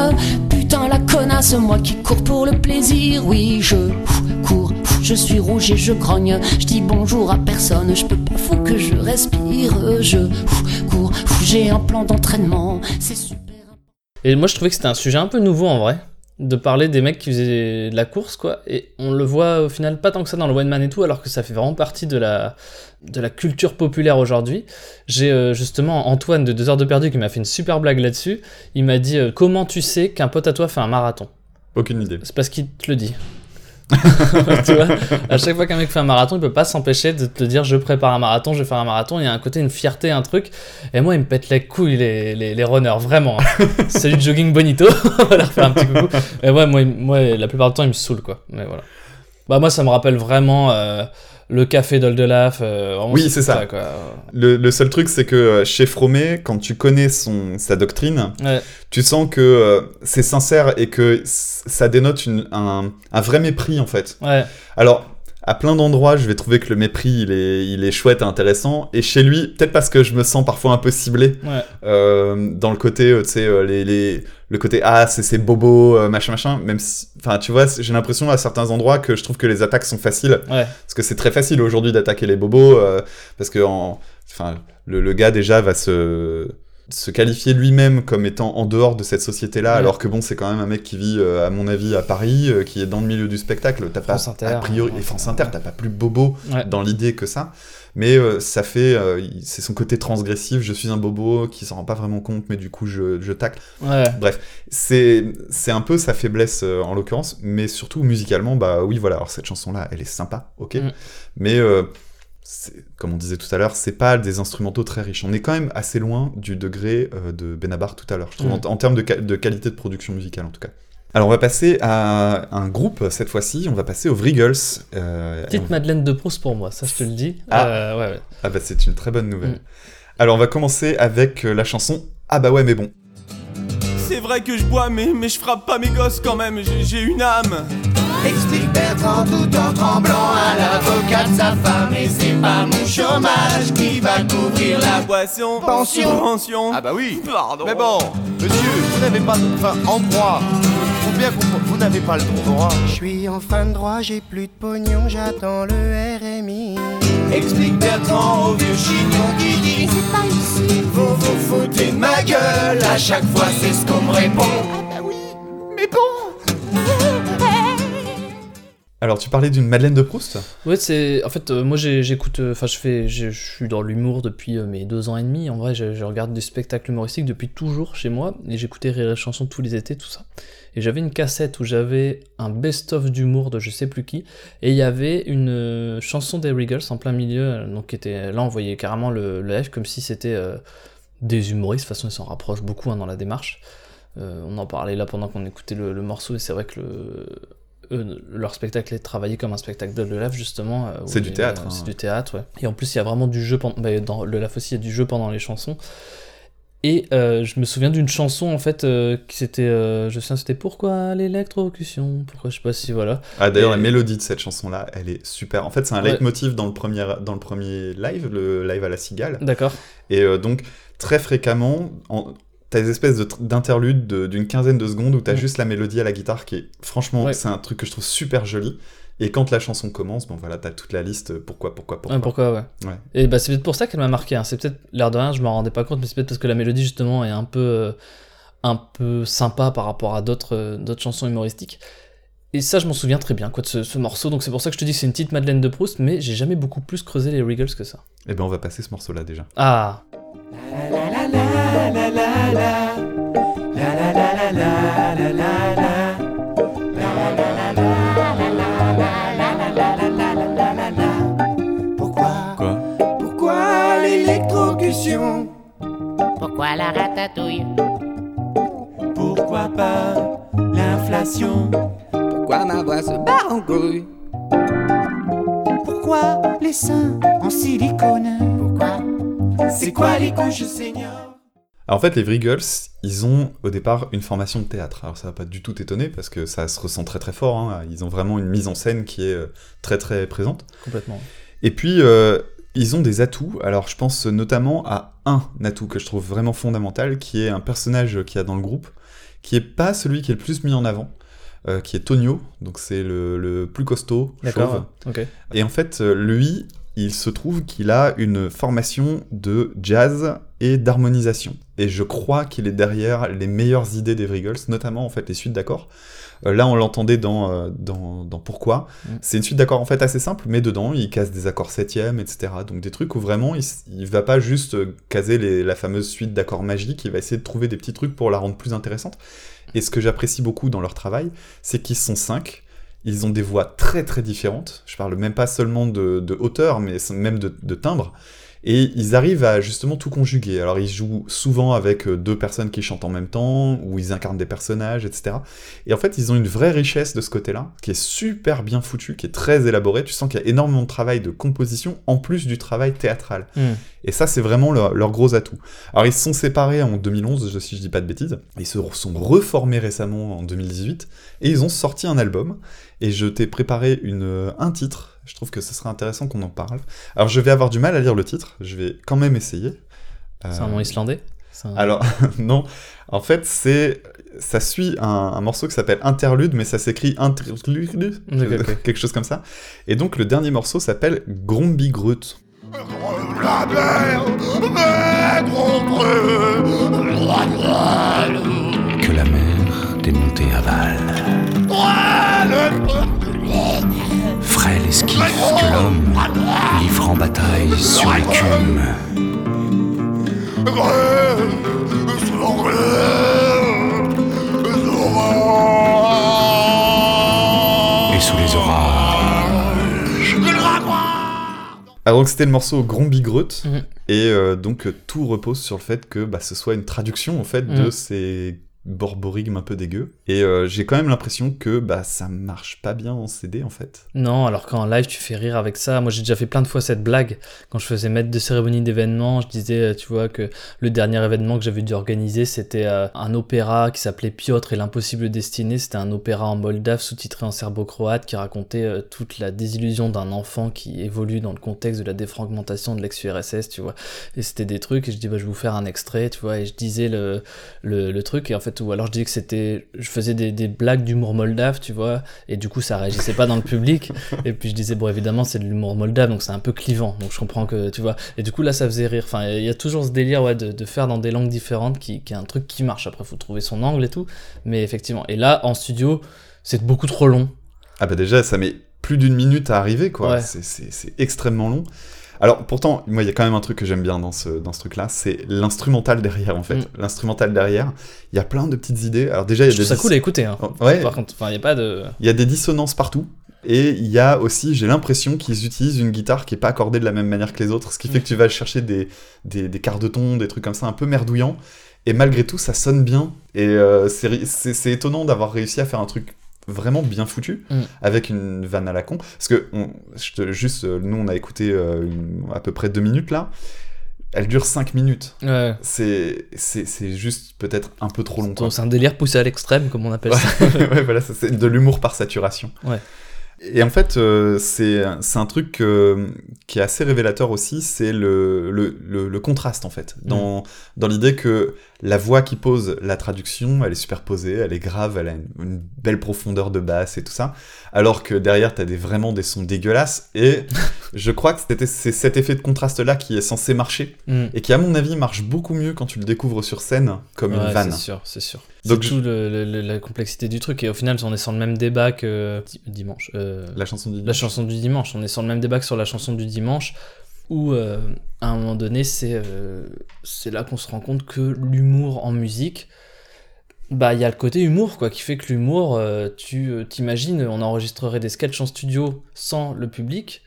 Putain, la connasse, moi qui cours pour le plaisir. Oui, je cours, je suis rouge et je grogne. Je dis bonjour à personne, je peux pas, faut que je respire. Je cours, j'ai un plan d'entraînement, c'est super. Et moi, je trouvais que c'était un sujet un peu nouveau en vrai, de parler des mecs qui faisaient de la course, quoi. Et on le voit au final pas tant que ça dans le one man et tout, alors que ça fait vraiment partie de la, de la culture populaire aujourd'hui. J'ai euh, justement Antoine de 2 heures de perdu qui m'a fait une super blague là-dessus. Il m'a dit euh, Comment tu sais qu'un pote à toi fait un marathon? Aucune idée. C'est parce qu'il te le dit. tu vois, à chaque fois qu'un mec fait un marathon, il peut pas s'empêcher de te dire je prépare un marathon, je vais faire un marathon. Il y a un côté, une fierté, un truc. Et moi, il me pète les couilles, les, les, les runners, vraiment. hein. Salut Jogging Bonito, on va leur faire un petit coucou. Et ouais, moi, moi, la plupart du temps, il me saoule, quoi. Mais voilà. Bah, moi, ça me rappelle vraiment euh, le café d'Oldelaf. euh, Oui, ce c'est ça. quoi. Le, le seul truc, c'est que euh, chez Fromé, quand tu connais son, sa doctrine, Ouais. tu sens que euh, c'est sincère et que ça dénote une- un, un vrai mépris, en fait. Ouais, Alors, à plein d'endroits, je vais trouver que le mépris, il est, il est chouette et intéressant. Et chez lui, peut-être parce que je me sens parfois un peu ciblé ouais. euh, dans le côté, euh, tu sais, euh, les, les- le côté ah, c'est ces bobos, machin, machin. Même si, enfin, tu vois, j'ai l'impression à certains endroits que je trouve que les attaques sont faciles. Ouais. Parce que c'est très facile aujourd'hui d'attaquer les bobos. euh, parce que, en, enfin, le, le gars déjà va se se qualifier lui-même comme étant en dehors de cette société-là, Ouais. alors que bon, c'est quand même un mec qui vit, euh, à mon avis, à Paris, euh, qui est dans le milieu du spectacle. T'as pas, Inter, a priori, ouais. et France Inter, t'as pas plus bobo Ouais. dans l'idée que ça. Mais euh, ça fait, c'est son côté transgressif. Je suis un bobo qui s'en rend pas vraiment compte, mais du coup, je, je tacle. Ouais. C'est, c'est un peu sa faiblesse en l'occurrence, mais surtout musicalement, bah oui, voilà. Alors cette chanson-là, elle est sympa, ok, Mm. mais comme on disait tout à l'heure, c'est pas des instrumentaux très riches. On est quand même assez loin du degré euh, de Benabar tout à l'heure, je trouve, Mm. en, en termes de, qua- de qualité de production musicale en tout cas. Alors on va passer à un groupe cette fois-ci, on va passer aux Vrigals. euh, et Petite on- Madeleine de Proust pour moi, ça je te le dis. Ah. Euh, ouais, ouais. Ah bah c'est une très bonne nouvelle. Mm. Alors on va commencer avec euh, la chanson Ah bah ouais mais bon. C'est vrai que je bois, mais, mais je frappe pas mes gosses quand même, j'ai une âme. Explique Bertrand tout en tremblant à l'avocat de sa femme Et c'est pas mon chômage qui va couvrir la Poisson, Pension. pension. Ah bah oui Pardon. Mais bon, monsieur, vous n'avez pas... Enfin, en droit, faut bien comprendre, vous n'avez pas le droit. Je suis en fin de droit, j'ai plus de pognon, j'attends le RMI. Explique Bertrand au vieux chignon qui dit C'est pas ici. Vous vous foutez de ma gueule À chaque fois c'est ce qu'on me répond Ah bah oui. Mais bon. Alors tu parlais d'une Madeleine de Proust Ouais, c'est. En fait, euh, moi j'écoute. euh, Enfin, je fais. Je suis dans l'humour depuis euh, mes deux ans et demi. En vrai, je, regarde des spectacles humoristiques depuis toujours chez moi. Et j'écoutais Rire et tous les étés, tout ça. Et j'avais une cassette où j'avais un best-of d'humour de je sais plus qui. Et il y avait une chanson des Regals en plein milieu. Donc, était. Là, on voyait carrément le, le comme si c'était des humoristes. De toute façon, ils s'en rapprochent beaucoup hein, dans la démarche. On en parlait là pendant qu'on écoutait le, le morceau. Et c'est vrai que le eux, leur spectacle est travaillé comme un spectacle de Le Lave, justement. euh, C'est du théâtre, hein. C'est du théâtre, ouais. Et en plus, il y a vraiment du jeu pendant. bah, dans Le Lave aussi, il y a du jeu pendant les chansons. Et euh, je me souviens d'une chanson, en fait, euh, qui c'était. euh, je sais, c'était Pourquoi l'électrocution? Pourquoi, je sais pas si, voilà. Ah d'ailleurs Et- la mélodie de cette chanson-là, elle est super. En fait c'est un Ouais. leitmotiv dans le premier dans le premier live, le live à la cigale. D'accord. Et donc très fréquemment, en... t'as des espèces d'interludes de- d'une quinzaine de secondes où t'as Mm. juste la mélodie à la guitare qui est franchement Ouais. c'est un truc que je trouve super joli. Et quand la chanson commence, bon voilà, t'as toute la liste. euh, Pourquoi, pourquoi, pourquoi. Ouais, pourquoi, ouais. Ouais. Et bah, c'est peut-être pour ça qu'elle m'a marqué. hein. C'est peut-être l'air de rien, je m'en rendais pas compte, mais c'est peut-être parce que la mélodie, justement, est un peu, euh, un peu sympa par rapport à d'autres euh, d'autres chansons humoristiques. Et ça, je m'en souviens très bien, quoi, de ce, ce morceau. Donc c'est pour ça que je te dis que c'est une petite Madeleine de Proust, mais j'ai jamais beaucoup plus creusé les Regals que ça. Eh ben on va passer ce morceau-là déjà. Ah Pourquoi? Quoi Pourquoi l'électrocution? Pourquoi la ratatouille? Pourquoi pas l'inflation? Pourquoi ma voix se bat en couille Pourquoi les seins en silicone? Pourquoi? C'est quoi les couches seniors Alors en fait, les Vrigals, ils ont au départ une formation de théâtre. Alors ça va pas du tout t'étonner parce que ça se ressent très très fort. hein. Ils ont vraiment une mise en scène qui est euh, très très présente. Complètement. Et puis, euh, ils ont des atouts. Alors, je pense notamment à un atout que je trouve vraiment fondamental, qui est un personnage qu'il y a dans le groupe, qui est pas celui qui est le plus mis en avant, euh, qui est Tonio, donc c'est le, le plus costaud, chauve. Et en fait, lui, il se trouve qu'il a une formation de jazz et d'harmonisation. Et je crois qu'il est derrière les meilleures idées des Vrigals, notamment en fait les suites d'accords. Euh, là, on l'entendait dans, euh, dans, dans Pourquoi. Mm. C'est une suite d'accords en fait assez simple, mais dedans, il casse des accords septièmes, etc. Donc des trucs où vraiment, il, il va pas juste euh, caser les- la fameuse suite d'accords magiques, il va essayer de trouver des petits trucs pour la rendre plus intéressante. Et ce que j'apprécie beaucoup dans leur travail, c'est qu'ils sont cinq. Ils ont des voix très très différentes. Je parle même pas seulement de, de hauteur, mais même de, de timbre. Et ils arrivent à justement tout conjuguer. Alors ils jouent souvent avec euh, deux personnes qui chantent en même temps, ou ils incarnent des personnages, etc. Et en fait, ils ont une vraie richesse de ce côté-là, qui est super bien foutu, qui est très élaboré. Tu sens qu'il y a énormément de travail de composition, en plus du travail théâtral. Hmm. Et ça, c'est vraiment leur, leur gros atout. Alors, ils se sont séparés en 2011, je- si je dis pas de bêtises. Ils se sont reformés récemment en 2018. Et ils ont sorti un album. Et je t'ai préparé une, un titre. Je trouve que ce serait intéressant qu'on en parle. Alors, je vais avoir du mal à lire le titre. Je vais quand même essayer. C'est un Euh, nom islandais C'est un- alors, non. En fait, c'est. Ça suit un, un morceau qui s'appelle Interlude, mais ça s'écrit Interlude, quelque chose comme ça. Et donc, le dernier morceau s'appelle Gromby Grut. La mer Que la mer démontée avale. Que l'homme livre en bataille sur l'écume. Et sous les orages. Alors, donc, c'était le morceau Gromby Grut. Mhm. Et euh, donc, tout repose sur le fait que bah, ce soit une traduction, en fait, de Mhm. ces borborigmes un peu dégueux. Et euh, j'ai quand même l'impression que bah, ça marche pas bien en CD, en fait. Non, alors qu'en live, tu fais rire avec ça. Moi, j'ai déjà fait plein de fois cette blague. Quand je faisais maître de cérémonie d'événements, je disais, euh, tu vois, que le dernier événement que j'avais dû organiser, c'était euh, un opéra qui s'appelait Piotr et l'impossible destinée. C'était un opéra en moldave sous-titré en serbo-croate qui racontait toute la désillusion d'un enfant qui évolue dans le contexte de la défragmentation de l'ex-URSS, tu vois. Et c'était des trucs, et je dis, bah, je vais vous faire un extrait, tu vois, et je disais le, le truc, et en fait, ou alors je disais que c'était. Je faisais des, des blagues d'humour moldave, tu vois, et du coup, ça réagissait pas dans le public. Et puis je disais, bon, évidemment, c'est de l'humour moldave, donc c'est un peu clivant. Donc je comprends que, tu vois. Et du coup, là, ça faisait rire. Enfin, il y a toujours ce délire, ouais, de, de faire dans des langues différentes qui, qui est un truc qui marche. Après, faut trouver son angle et tout. Mais effectivement. Et là, en studio, c'est beaucoup trop long. Ah bah déjà, ça met plus d'une minute à arriver, quoi. Ouais. C'est extrêmement long. Alors pourtant, moi, il y a quand même un truc que j'aime bien dans ce, dans ce truc-là, c'est l'instrumental derrière, en fait. Mm. L'instrumental derrière, il y a plein de petites idées. Alors déjà, il y a Je des ça cool à écouter. Hein. Oh, ouais. Par contre, il n'y a pas de. Il y a des dissonances partout. Et il y a aussi, j'ai l'impression qu'ils utilisent une guitare qui est pas accordée de la même manière que les autres, ce qui fait Mm. que tu vas chercher des, des, des quarts de ton, des trucs comme ça un peu merdouillants. Et malgré tout, ça sonne bien. Et euh, c'est étonnant d'avoir réussi à faire un truc vraiment bien foutu, Mm. avec une vanne à la con. Parce que, on- je te- juste, euh, nous, on a écouté euh, une- à peu près deux minutes là. Elle dure cinq minutes. Ouais. C'est c'est- c'est juste peut-être un peu trop long. quoi. C'est un délire poussé à l'extrême, comme on appelle ça. ouais, voilà, ça, c'est de l'humour par saturation. Ouais. Et en fait, euh, c'est c'est un truc euh, qui est assez révélateur aussi, c'est le, le, le, le contraste en fait. Dans, dans l'idée que la voix qui pose la traduction, elle est superposée, elle est grave, elle a une, une belle profondeur de basse et tout ça, alors que derrière, t'as des, vraiment des sons dégueulasses. Et je crois que c'était- c'est cet effet de contraste-là qui est censé marcher, Mm. et qui à mon avis marche beaucoup mieux quand tu le découvres sur scène comme une vanne. C'est sûr, c'est sûr. Donc c'est je- tout le- la complexité du truc. Et au final, on est sur le même débat que di- dimanche. euh, La chanson du La chanson du dimanche. On est sur le même débat que sur la chanson du dimanche, où euh, à un moment donné, c'est euh, c'est là qu'on se rend compte que l'humour en musique, bah il y a le côté humour quoi, qui fait que l'humour, euh, tu t'imagines, on enregistrerait des sketchs en studio sans le public.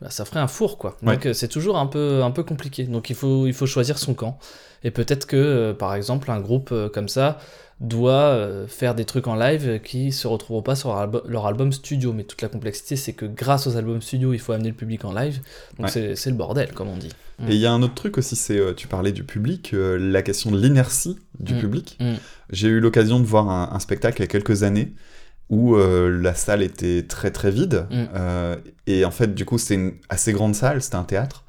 Bah, ça ferait un four quoi. Donc Ouais. euh, c'est toujours un peu un peu compliqué. Donc il faut il faut choisir son camp. Et peut-être que euh, par exemple un groupe euh, comme ça doit faire des trucs en live qui se retrouveront pas sur leur, albu- leur album studio. Mais toute la complexité, c'est que grâce aux albums studio, il faut amener le public en live. Donc Ouais. c'est- le bordel, comme on dit. Et il y a un autre truc aussi, c'est, tu parlais du public, la question de l'inertie du Mm. public. Mm. J'ai eu l'occasion de voir un, un spectacle il y a quelques années où euh, la salle était très très vide. Mm. euh, et en fait, du coup, c'était une assez grande salle, c'était un théâtre.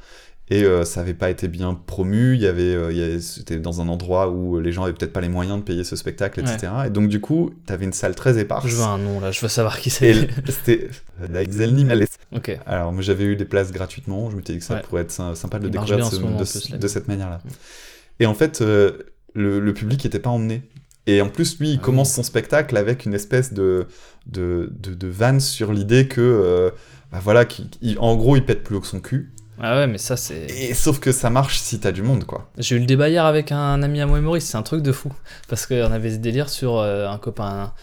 Et euh, ça avait pas été bien promu, il y avait, euh, c'était dans un endroit où les gens avaient peut-être pas les moyens de payer ce spectacle, etc. Et donc du coup, t'avais une salle très éparse. Je veux un nom là, je veux savoir qui Et c'est. c'était Daxelny Malès. Ok. Alors, moi j'avais eu des places gratuitement, je me suis dit que ça Ouais. pourrait être sy- sympa de le découvrir ce ce- moment, de plus, là. de cette manière-là. Et en fait, euh, le, le public n'était pas emmené. Et en plus, lui, il Ah commence son spectacle avec une espèce de, de, de, de vanne sur l'idée que, euh, bah voilà, il- en gros, il pète plus haut que son cul. Ah ouais, mais ça c'est. Et sauf que ça marche si t'as du monde, quoi. J'ai eu le débat hier avec un ami à moi humoriste, c'est un truc de fou. Parce qu'on avait ce délire sur euh, un copain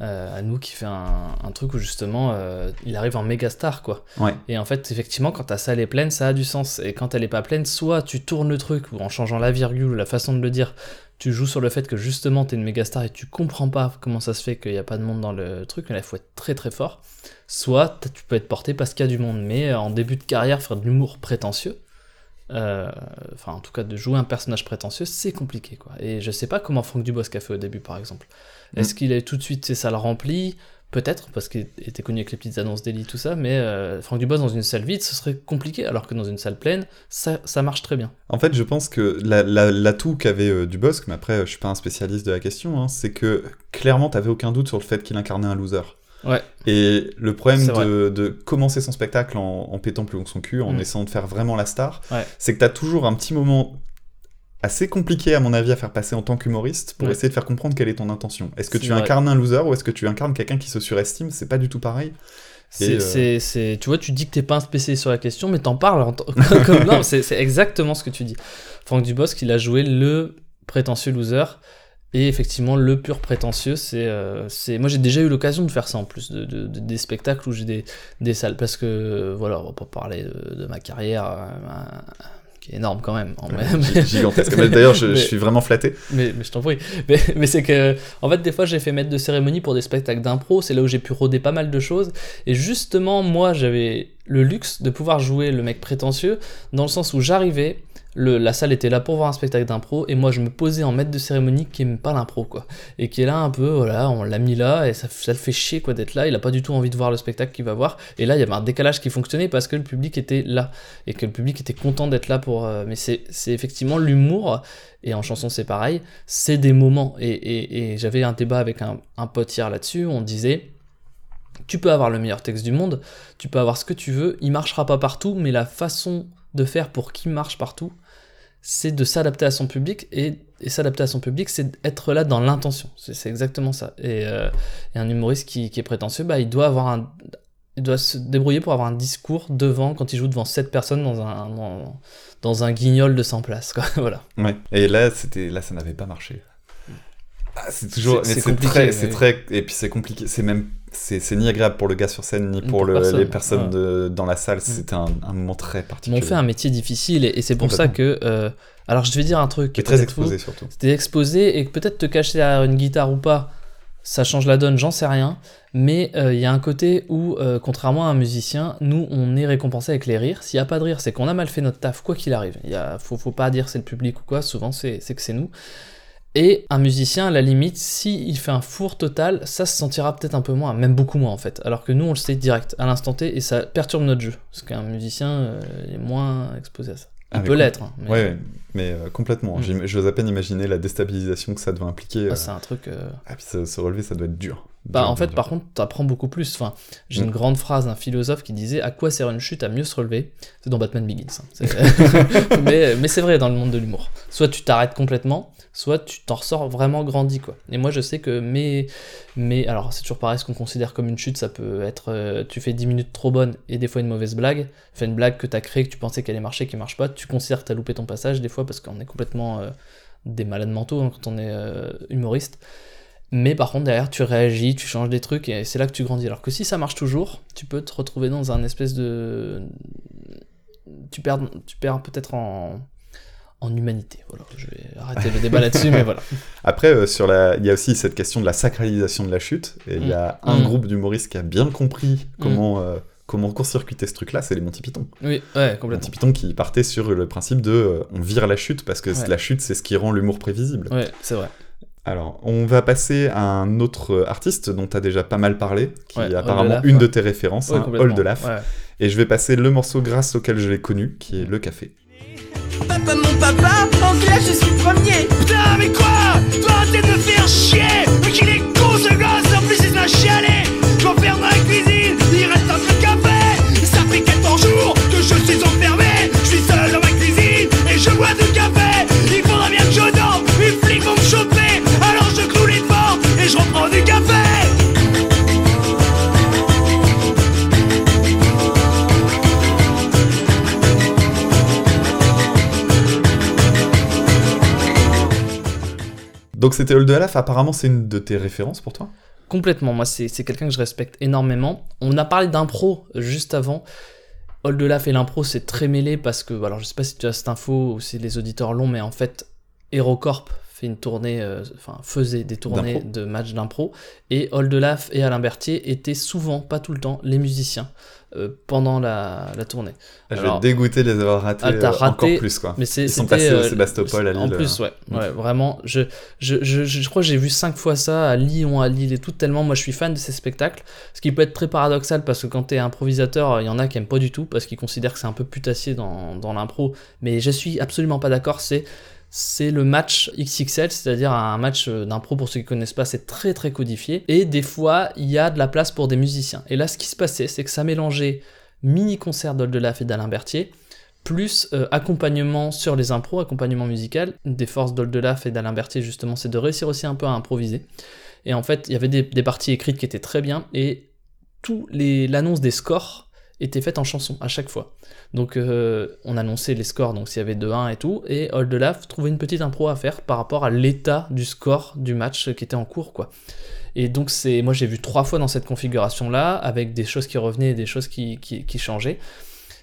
euh, à nous qui fait un, un truc où justement euh, il arrive en méga star quoi. Ouais. Et en fait, effectivement, quand ta salle est pleine, ça a du sens. Et quand elle est pas pleine, soit tu tournes le truc ou en changeant la virgule ou la façon de le dire, tu joues sur le fait que justement t'es une méga star et tu comprends pas comment ça se fait qu'il n'y a pas de monde dans le truc, mais là il faut être très très fort. Soit tu peux être porté parce qu'il y a du monde, mais en début de carrière, faire de l'humour prétentieux, euh, enfin en tout cas de jouer un personnage prétentieux, c'est compliqué quoi. Et je sais pas comment Franck Dubosc a fait au début par exemple. Mm. Est-ce qu'il a tout de suite ses salles remplies Peut-être, parce qu'il était connu avec les petites annonces d'Eli, tout ça, mais euh, Franck Dubosc dans une salle vide, ce serait compliqué, alors que dans une salle pleine, ça, ça marche très bien. En fait, je pense que la- la- l'atout qu'avait euh, Dubosc, mais après, je suis pas un spécialiste de la question, hein, c'est que clairement, t'avais aucun doute sur le fait qu'il incarnait un loser. Ouais. Et le problème de, de commencer son spectacle en, en pétant plus haut que son cul, en Mm. essayant de faire vraiment la star, Ouais. c'est que t'as toujours un petit moment assez compliqué, à mon avis, à faire passer en tant qu'humoriste pour Ouais. essayer de faire comprendre quelle est ton intention. Est-ce que tu vrai. incarnes un loser ou est-ce que tu incarnes quelqu'un qui se surestime? C'est pas du tout pareil. C'est, euh, tu vois, tu dis que t'es pas un spécialiste sur la question, mais t'en parles en comme non, c'est, exactement ce que tu dis. Franck Dubosc, il a joué le prétentieux loser, et effectivement, le pur prétentieux, c'est, euh, c'est... moi j'ai déjà eu l'occasion de faire ça en plus, de, de- de- des spectacles où j'ai des, des salles, parce que voilà, on va pas parler de, de ma carrière, euh, qui est énorme quand même. en Ouais, gigantesque. D'ailleurs, je, suis vraiment flatté. mais, mais je t'en prie. Mais, mais c'est que, en fait, des fois, j'ai fait maître de cérémonie pour des spectacles d'impro. C'est là où j'ai pu roder pas mal de choses. Et justement, moi, j'avais le luxe de pouvoir jouer le mec prétentieux, dans le sens où j'arrivais, la salle était là pour voir un spectacle d'impro, et moi, je me posais en maître de cérémonie qui aime pas l'impro, quoi. Et qui est là un peu, voilà, on l'a mis là, et ça, ça le fait chier, quoi, d'être là. Il a pas du tout envie de voir le spectacle qu'il va voir. Et là, il y avait un décalage qui fonctionnait parce que le public était là, et que le public était content d'être là pour. euh, mais c'est c'est effectivement l'humour et en chanson c'est pareil, c'est des moments. Et, et- et j'avais un débat avec un, un pote hier là-dessus, on disait, tu peux avoir le meilleur texte du monde, tu peux avoir ce que tu veux, il marchera pas partout, mais la façon de faire pour qu'il marche partout, c'est de s'adapter à son public, et, et s'adapter à son public, c'est être là dans l'intention. C'est exactement ça. Et, euh, et un humoriste qui, qui est prétentieux, bah, il doit avoir un... Il doit se débrouiller pour avoir un discours devant, quand il joue devant 7 personnes dans un, dans, dans un guignol de 100 places. Quoi. voilà. Ouais. Et là, c'était, là, ça n'avait pas marché. Ah, c'est toujours, C'est- très, c'est très, et puis c'est compliqué. C'est même, c'est, ni agréable pour le gars sur scène ni pour, Pour le- personne, les personnes ouais. de- dans la salle. C'était un, un moment très particulier. m'ont fait un métier difficile et, et c'est pour ça que. euh, alors je vais dire un truc. est très exposé, surtout. C'était exposé et peut-être te cacher derrière une guitare ou pas, ça change la donne, j'en sais rien. Mais euh, il y a un côté où, euh, contrairement à un musicien, nous on est récompensé avec les rires. S'il n'y a pas de rire, c'est qu'on a mal fait notre taf, quoi qu'il arrive. Il faut, faut pas dire c'est le public ou quoi, souvent c'est que c'est nous. Et un musicien, à la limite, s'il il fait un four total, ça se sentira peut-être un peu moins, même beaucoup moins en fait. Alors que nous, on le sait direct, à l'instant T, et ça perturbe notre jeu. Parce qu'un musicien euh, est moins exposé à ça. Il Ah, peut l'être. hein, mais- Ouais, ouais, mais euh, complètement. Mm. J'im- J'ose à peine imaginer la déstabilisation que ça doit impliquer. Ah, euh. c'est un truc. euh, Ah, puis se, se relever, ça doit être dur. Bah, Dur, en fait, dur. par contre, t'apprends beaucoup plus. Enfin, j'ai une Mm. grande phrase d'un philosophe qui disait À quoi sert une chute à mieux se relever? C'est dans Batman Begins. hein. Mais mais c'est vrai dans le monde de l'humour. Soit tu t'arrêtes complètement, soit tu t'en ressors vraiment grandi, quoi. Et moi, je sais que mes. mes alors, c'est toujours pareil, ce qu'on considère comme une chute, ça peut être. tu fais 10 minutes trop bonnes et des fois une mauvaise blague. Fais une blague que t'as créée, que tu pensais qu'elle allait marcher, qui marche pas. Tu considères que t'as loupé ton passage, des fois, parce qu'on est complètement euh, des malades mentaux hein, quand on est euh, humoriste. Mais par contre, derrière, tu réagis, tu changes des trucs et c'est là que tu grandis. Alors que si ça marche toujours, tu peux te retrouver dans un espèce de. Tu perds, tu perds peut-être en, en humanité. Voilà, je vais arrêter le débat là-dessus, mais voilà. Après, euh, sur la... il y a aussi cette question de la sacralisation de la chute. Et il y a Mm. un Mm. groupe d'humoristes qui a bien compris comment, euh, comment court-circuiter ce truc-là, c'est les Monty Python. Oui, ouais, complètement. Monty Python qui partait sur le principe de euh, on vire la chute parce que Ouais. la chute, c'est ce qui rend l'humour prévisible. Ouais, c'est vrai. Alors, on va passer à un autre euh, artiste dont tu as déjà pas mal parlé, qui Ouais, est apparemment une ouais. de tes références, Ouais, hein, complètement, Oldelaf. ouais. Et je vais passer le morceau grâce auquel je l'ai connu, qui est Le Café. Papa, mon papa, en classe je suis premier. Putain, mais quoi Toi, arrêtez de faire chier Mais qu'il est con ce gosse, en plus il se l'a chialé Donc c'était Oldelaf, apparemment c'est une de tes références pour toi? Complètement, moi c'est quelqu'un que je respecte énormément. On a parlé d'impro juste avant. Oldelaf et l'impro c'est très mêlé parce que, alors je sais pas si tu as cette info ou si les auditeurs l'ont, mais en fait HeroCorp fait une tournée, euh, enfin faisait des tournées de matchs d'impro. Et Oldelaf et Alain Berthier étaient souvent, pas tout le temps, les musiciens euh, pendant la, la tournée. Je Alors- vais dégoûter de les avoir ratés ah, euh, raté, encore plus quoi. Mais Ils sont passés au euh, Sébastopol à Lille. En plus, ouais, ouais, vraiment. Je, je, je, je, je crois que j'ai vu cinq fois ça à Lyon, à Lille et tout. Tellement moi je suis fan de ces spectacles. Ce qui peut être très paradoxal parce que quand t'es improvisateur, il y en a qui aiment pas du tout parce qu'ils considèrent que c'est un peu putassier dans, dans l'impro. Mais je suis absolument pas d'accord. C'est c'est le match XXL, c'est-à-dire un match euh, d'impro pour ceux qui connaissent pas, c'est très très codifié. Et des fois, il y a de la place pour des musiciens. Et là, ce qui se passait, c'est que ça mélangeait mini-concert d'Oldelaf et d'Alain Berthier, plus euh, accompagnement sur les impros, accompagnement musical. Des forces d'Oldelaf et d'Alain Berthier, justement, c'est de réussir aussi un peu à improviser. Et en fait, il y avait des, parties écrites qui étaient très bien, et l'annonce des scores était faite en chanson à chaque fois. Donc euh, on annonçait les scores, donc s'il y avait 2-1 et tout, et Oldelaf trouvait une petite impro à faire par rapport à l'état du score du match qui était en cours, quoi. Et donc c'est, moi j'ai vu trois fois dans cette configuration-là, avec des choses qui revenaient et des choses qui, qui, qui changeaient.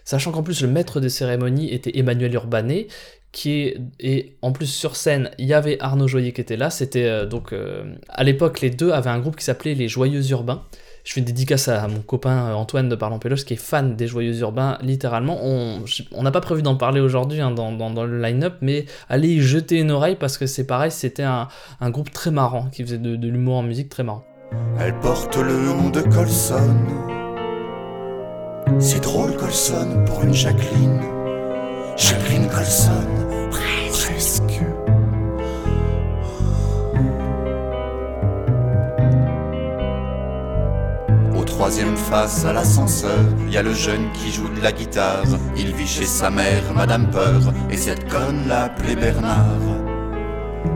Sachant qu'en plus le maître des cérémonies était Emmanuel Urbanet, qui est, et en plus sur scène, il y avait Arnaud Joyer qui était là. C'était euh, donc euh, à l'époque les deux avaient un groupe qui s'appelait les Joyeux Urbains. Je fais une dédicace à mon copain euh, Antoine de Parlant Péloche qui est fan des Joyeux Urbains, littéralement. On n'a pas prévu d'en parler aujourd'hui hein, dans, le line-up, mais allez y jeter une oreille parce que c'est pareil, c'était un, groupe très marrant qui faisait de, l'humour en musique très marrant. Elle porte le nom de Colson. C'est drôle, Colson, pour une Jacqueline. Jacqueline Colson. Presque. Troisième face à l'ascenseur, y a le jeune qui joue de la guitare. Il vit chez sa mère, Madame Peur, et cette conne l'appelait Bernard.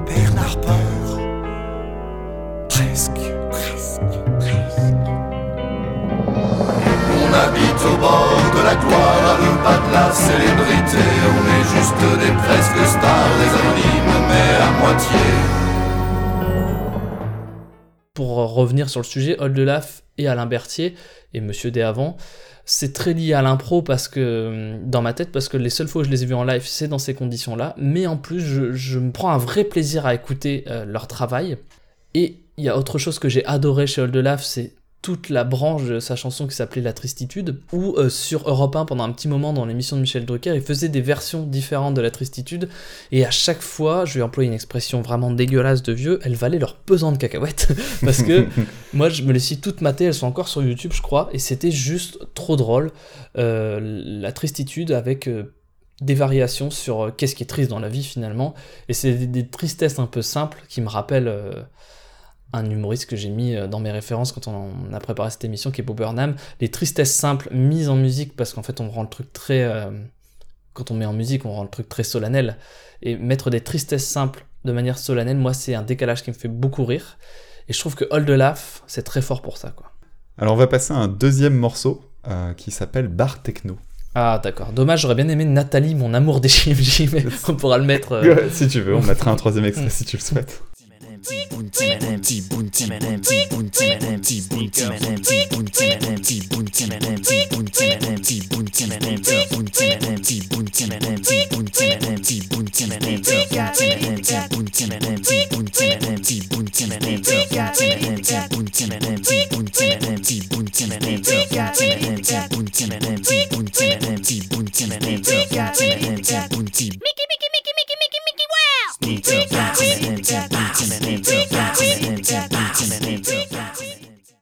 Bernard Peur. Presque. Presque. On habite au bord de la gloire, à pas de la célébrité. On est juste des presque stars, des anonymes, mais à moitié. pour revenir sur le sujet, Oldelaf et Alain Berthier et Monsieur D avant, c'est très lié à l'impro parce que dans ma tête, parce que les seules fois où je les ai vus en live, c'est dans ces conditions-là. Mais en plus, je, me prends un vrai plaisir à écouter euh, leur travail. Et il y a autre chose que j'ai adoré chez Oldelaf, c'est toute la branche de sa chanson qui s'appelait La Tristitude, ou euh, sur Europe 1 pendant un petit moment dans l'émission de Michel Drucker, il faisait des versions différentes de La Tristitude, et à chaque fois, je vais employer une expression vraiment dégueulasse de vieux, elles valaient leur pesant de cacahuètes, parce que moi je me les suis toutes matées, elles sont encore sur YouTube je crois, et c'était juste trop drôle, euh, La Tristitude avec... euh, des variations sur qu'est-ce qui est triste dans la vie finalement, et c'est des, des tristesses un peu simples qui me rappellent un humoriste que j'ai mis euh, dans mes références quand on a préparé cette émission, qui est Bob Burnham. Les tristesses simples mises en musique, parce qu'en fait on rend le truc très... euh, quand on met en musique, on rend le truc très solennel. Et mettre des tristesses simples de manière solennelle, moi c'est un décalage qui me fait beaucoup rire. Et je trouve que Hold the Laugh, c'est très fort pour ça. quoi. Alors on va passer à un deuxième morceau euh, qui s'appelle Bar Techno. Ah d'accord, dommage, j'aurais bien aimé Nathalie, mon amour des JMJ, mais on pourra le mettre... euh, si tu veux, on mettra un troisième extrait si tu le souhaites. Mickey, Mickey, Mickey, Mickey, Mickey, wow!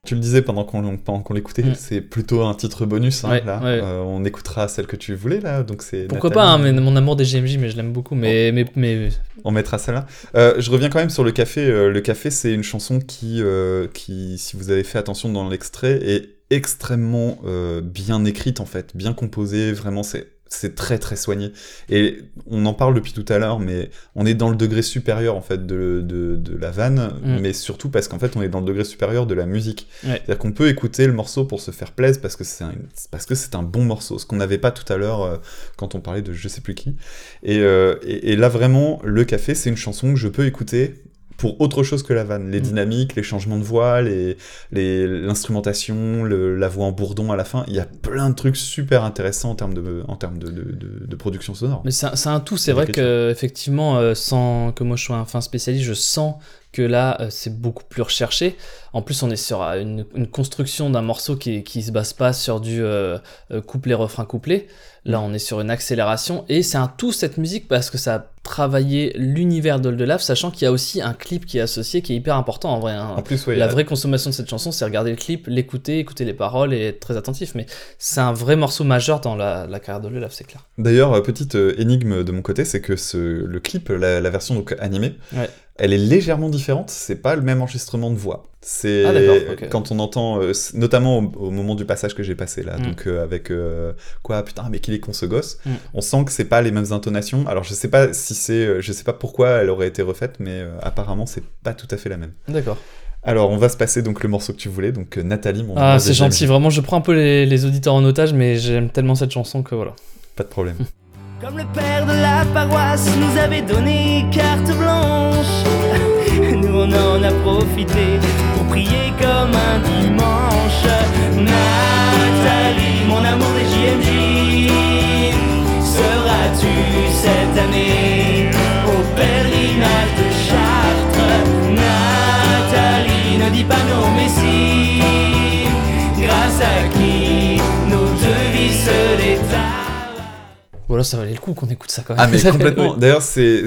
Tu le disais pendant qu'on l'écoutait, Mm. c'est plutôt un titre bonus. hein, Ouais, là. ouais. Euh, on écoutera celle que tu voulais là, donc c'est. Pourquoi Nathalie. pas, hein, mais mon amour des JMJ, mais je l'aime beaucoup, mais... mais, mais... On mettra celle-là. Euh, je reviens quand même sur le café. Euh, le café, c'est une chanson qui, euh, qui, si vous avez fait attention dans l'extrait, est extrêmement bien écrite en fait, bien composée. Vraiment, c'est c'est très très soigné. Et on en parle depuis tout à l'heure, mais on est dans le degré supérieur en fait de, de, de la vanne, Mm. mais surtout parce qu'en fait on est dans le degré supérieur de la musique. Ouais. C'est-à-dire qu'on peut écouter le morceau pour se faire plaisir parce que c'est un, parce que c'est un bon morceau, ce qu'on n'avait pas tout à l'heure euh, quand on parlait de je sais plus qui. Et, euh, et, et là vraiment, le café, c'est une chanson que je peux écouter pour autre chose que la vanne. Les Mm. dynamiques, les changements de voix, les, les, l'instrumentation, la voix en bourdon à la fin, il y a plein de trucs super intéressants en termes de, en termes de, de, de- de production sonore. Mais c'est un, un tout, c'est vrai que effectivement, euh, sans que moi je sois un fin spécialiste, je sens que là euh, c'est beaucoup plus recherché. En plus, on est sur euh, une, une construction d'un morceau qui, qui se base pas sur du euh, couplet refrain couplet. Là, on est sur une accélération et c'est un tout cette musique parce que ça a travaillé l'univers d'Oldelaf, sachant qu'il y a aussi un clip qui est associé qui est hyper important en vrai. hein. En plus, ouais, la vraie consommation de cette chanson, c'est regarder le clip, l'écouter, écouter les paroles et être très attentif. Mais c'est un vrai morceau majeur dans la, la carrière d'Oldelaf, c'est clair. D'ailleurs, petite énigme de mon côté, c'est que ce, le clip, la, la version donc animée, Ouais. Elle est légèrement différente. C'est pas le même enregistrement de voix. C'est Ah, d'accord, ok. quand on entend, euh, notamment au, au moment du passage que j'ai passé là, Mm. donc euh, avec euh, quoi, putain, mais qu'il est con ce gosse. Mm. On sent que c'est pas les mêmes intonations. Alors je sais pas si c'est, je sais pas pourquoi elle aurait été refaite, mais apparemment c'est pas tout à fait la même. D'accord. Alors on va se passer donc le morceau que tu voulais, donc Nathalie, mon Ah, c'est gentil, vraiment, je prends un peu les, les auditeurs en otage, mais j'aime tellement cette chanson que voilà. Pas de problème. Comme le père de la paroisse nous avait donné carte blanche, nous on en a profité pour prier comme un dimanche. Nathalie, mon amour des JMJ, seras-tu cette année au pèlerinage de Chartres? Nathalie, ne dis pas non mais si, grâce à qui nos deux vies se détalent. Voilà, ça valait le coup qu'on écoute ça quand même. Ah mais complètement. D'ailleurs, c'est,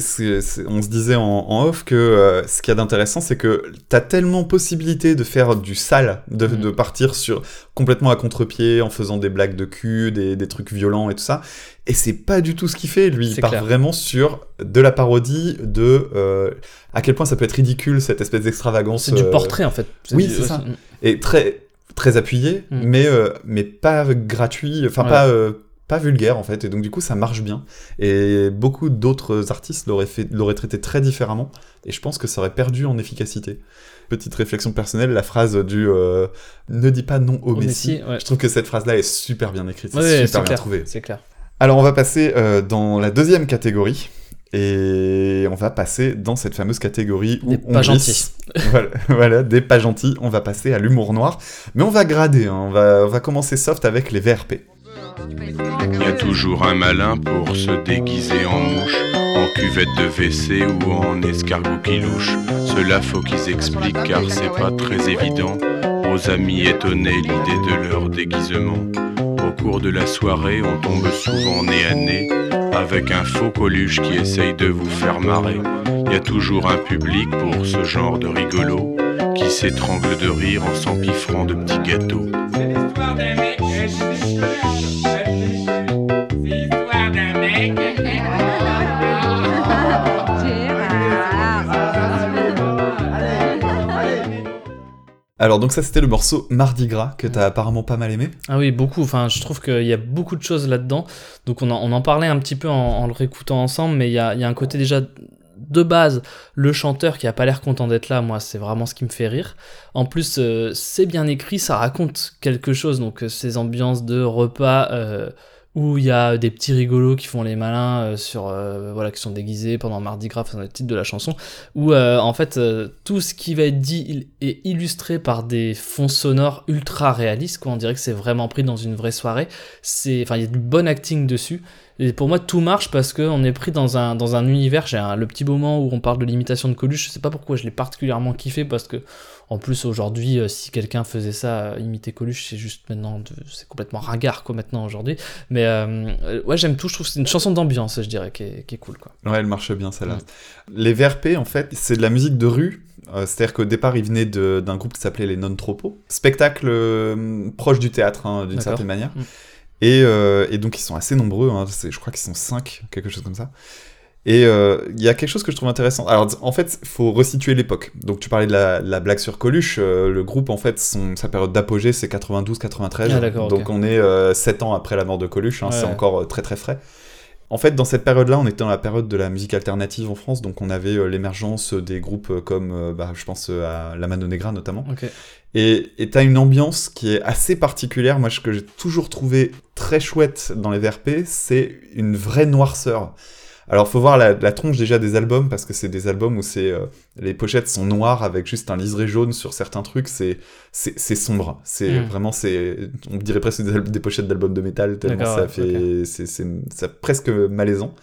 on se disait en, en off que euh, ce qu'il y a d'intéressant, c'est que t'as tellement possibilité de faire du sale, de, Mm. de partir sur complètement à contre-pied en faisant des blagues de cul, des, des trucs violents et tout ça. Et c'est pas du tout ce qu'il fait. Lui, il part clair. vraiment sur de la parodie, de euh, à quel point ça peut être ridicule cette espèce d'extravagance. C'est du euh, portrait en fait. Oui, c'est ça. c'est- Et très très appuyé, Mm. mais euh, mais pas gratuit, enfin Ouais. pas euh, pas vulgaire en fait. Et donc du coup ça marche bien. Et beaucoup d'autres artistes l'auraient fait l'auraient traité très différemment. Et je pense que ça aurait perdu en efficacité. Petite réflexion personnelle, la phrase du euh, ne dis pas non au, Au ouais. Je trouve que cette phrase-là est super bien écrite, c'est super bien clair, trouvé. C'est clair. Alors on va passer euh, dans la deuxième catégorie. Et on va passer dans cette fameuse catégorie où Des on pas glisse. voilà, voilà, des pas gentils. On va passer à l'humour noir. Mais on va grader, hein. on, va, on va commencer soft avec les VRP. Y a toujours un malin pour se déguiser en mouche, en cuvette de WC ou en escargot qui louche. Cela faut qu'ils expliquent car c'est pas très évident. aux amis étonnés l'idée de leur déguisement. Au cours de la soirée, on tombe souvent nez à nez avec un faux coluche qui essaye de vous faire marrer. Y a toujours un public pour ce genre de rigolo qui s'étrangle de rire en s'empiffrant de petits gâteaux. Alors donc ça c'était le morceau Mardi Gras que t'as apparemment pas mal aimé. Ah oui, beaucoup. Enfin, je trouve qu'il y a beaucoup de choses là-dedans. Donc on en, on en parlait un petit peu en, en le réécoutant ensemble, mais il y a, il y a un côté déjà de base, le chanteur qui a pas l'air content d'être là, moi, c'est vraiment ce qui me fait rire. En plus, euh, c'est bien écrit, ça raconte quelque chose. Donc euh, ces ambiances de repas. Où il y a des petits rigolos qui font les malins euh, sur euh, voilà qui sont déguisés pendant Mardi Gras c'est le titre de la chanson où euh, en fait tout ce qui va être dit est illustré par des fonds sonores ultra réalistes quoi. On dirait que c'est vraiment pris dans une vraie soirée. C'est enfin il y a du bon acting dessus. Et pour moi tout marche parce que on est pris dans un dans un univers. J'ai un- le petit moment où on parle de l'imitation de Coluche. Je sais pas pourquoi je l'ai particulièrement kiffé parce que en plus aujourd'hui euh, si quelqu'un faisait ça euh, imiter Coluche c'est juste maintenant c'est complètement ringard quoi maintenant aujourd'hui mais euh, ouais j'aime tout je trouve que c'est une chanson d'ambiance je dirais qui est, qui est cool quoi Ouais, elle marche bien celle-là. Les VRP, en fait, c'est de la musique de rue. Euh, C'est-à-dire qu'au départ, ils venaient de- d'un groupe qui s'appelait les Non-Tropos. Spectacle euh, proche du théâtre, hein, d'une certaine manière. Mm. Et, et donc, ils sont assez nombreux. hein. Je crois qu'ils sont 5, quelque chose comme ça. Et euh, il y a quelque chose que je trouve intéressant. Alors, en fait, il faut resituer l'époque. Donc, tu parlais de la, la blague sur Coluche. euh, le groupe, en fait, son, sa période d'apogée, c'est 92-93. Ah, donc, on est 7 ans après la mort de Coluche. hein, Ouais. C'est encore euh, très, très frais. En fait, dans cette période-là, on était dans la période de la musique alternative en France, donc on avait euh, l'émergence des groupes euh, comme, euh, bah, je pense euh, à La Mano Negra notamment. Ok. Et et t'as une ambiance qui est assez particulière. Moi, ce que j'ai toujours trouvé très chouette dans les VRP, c'est une vraie noirceur. Alors, faut voir la, la tronche déjà des albums, parce que c'est des albums où c'est euh, les pochettes sont noires avec juste un liseré jaune sur certains trucs. C'est c'est sombre. C'est Mm. vraiment c'est on dirait presque des, pochettes d'albums de métal tellement ça ouais, fait c'est c'est c'est presque malaisant.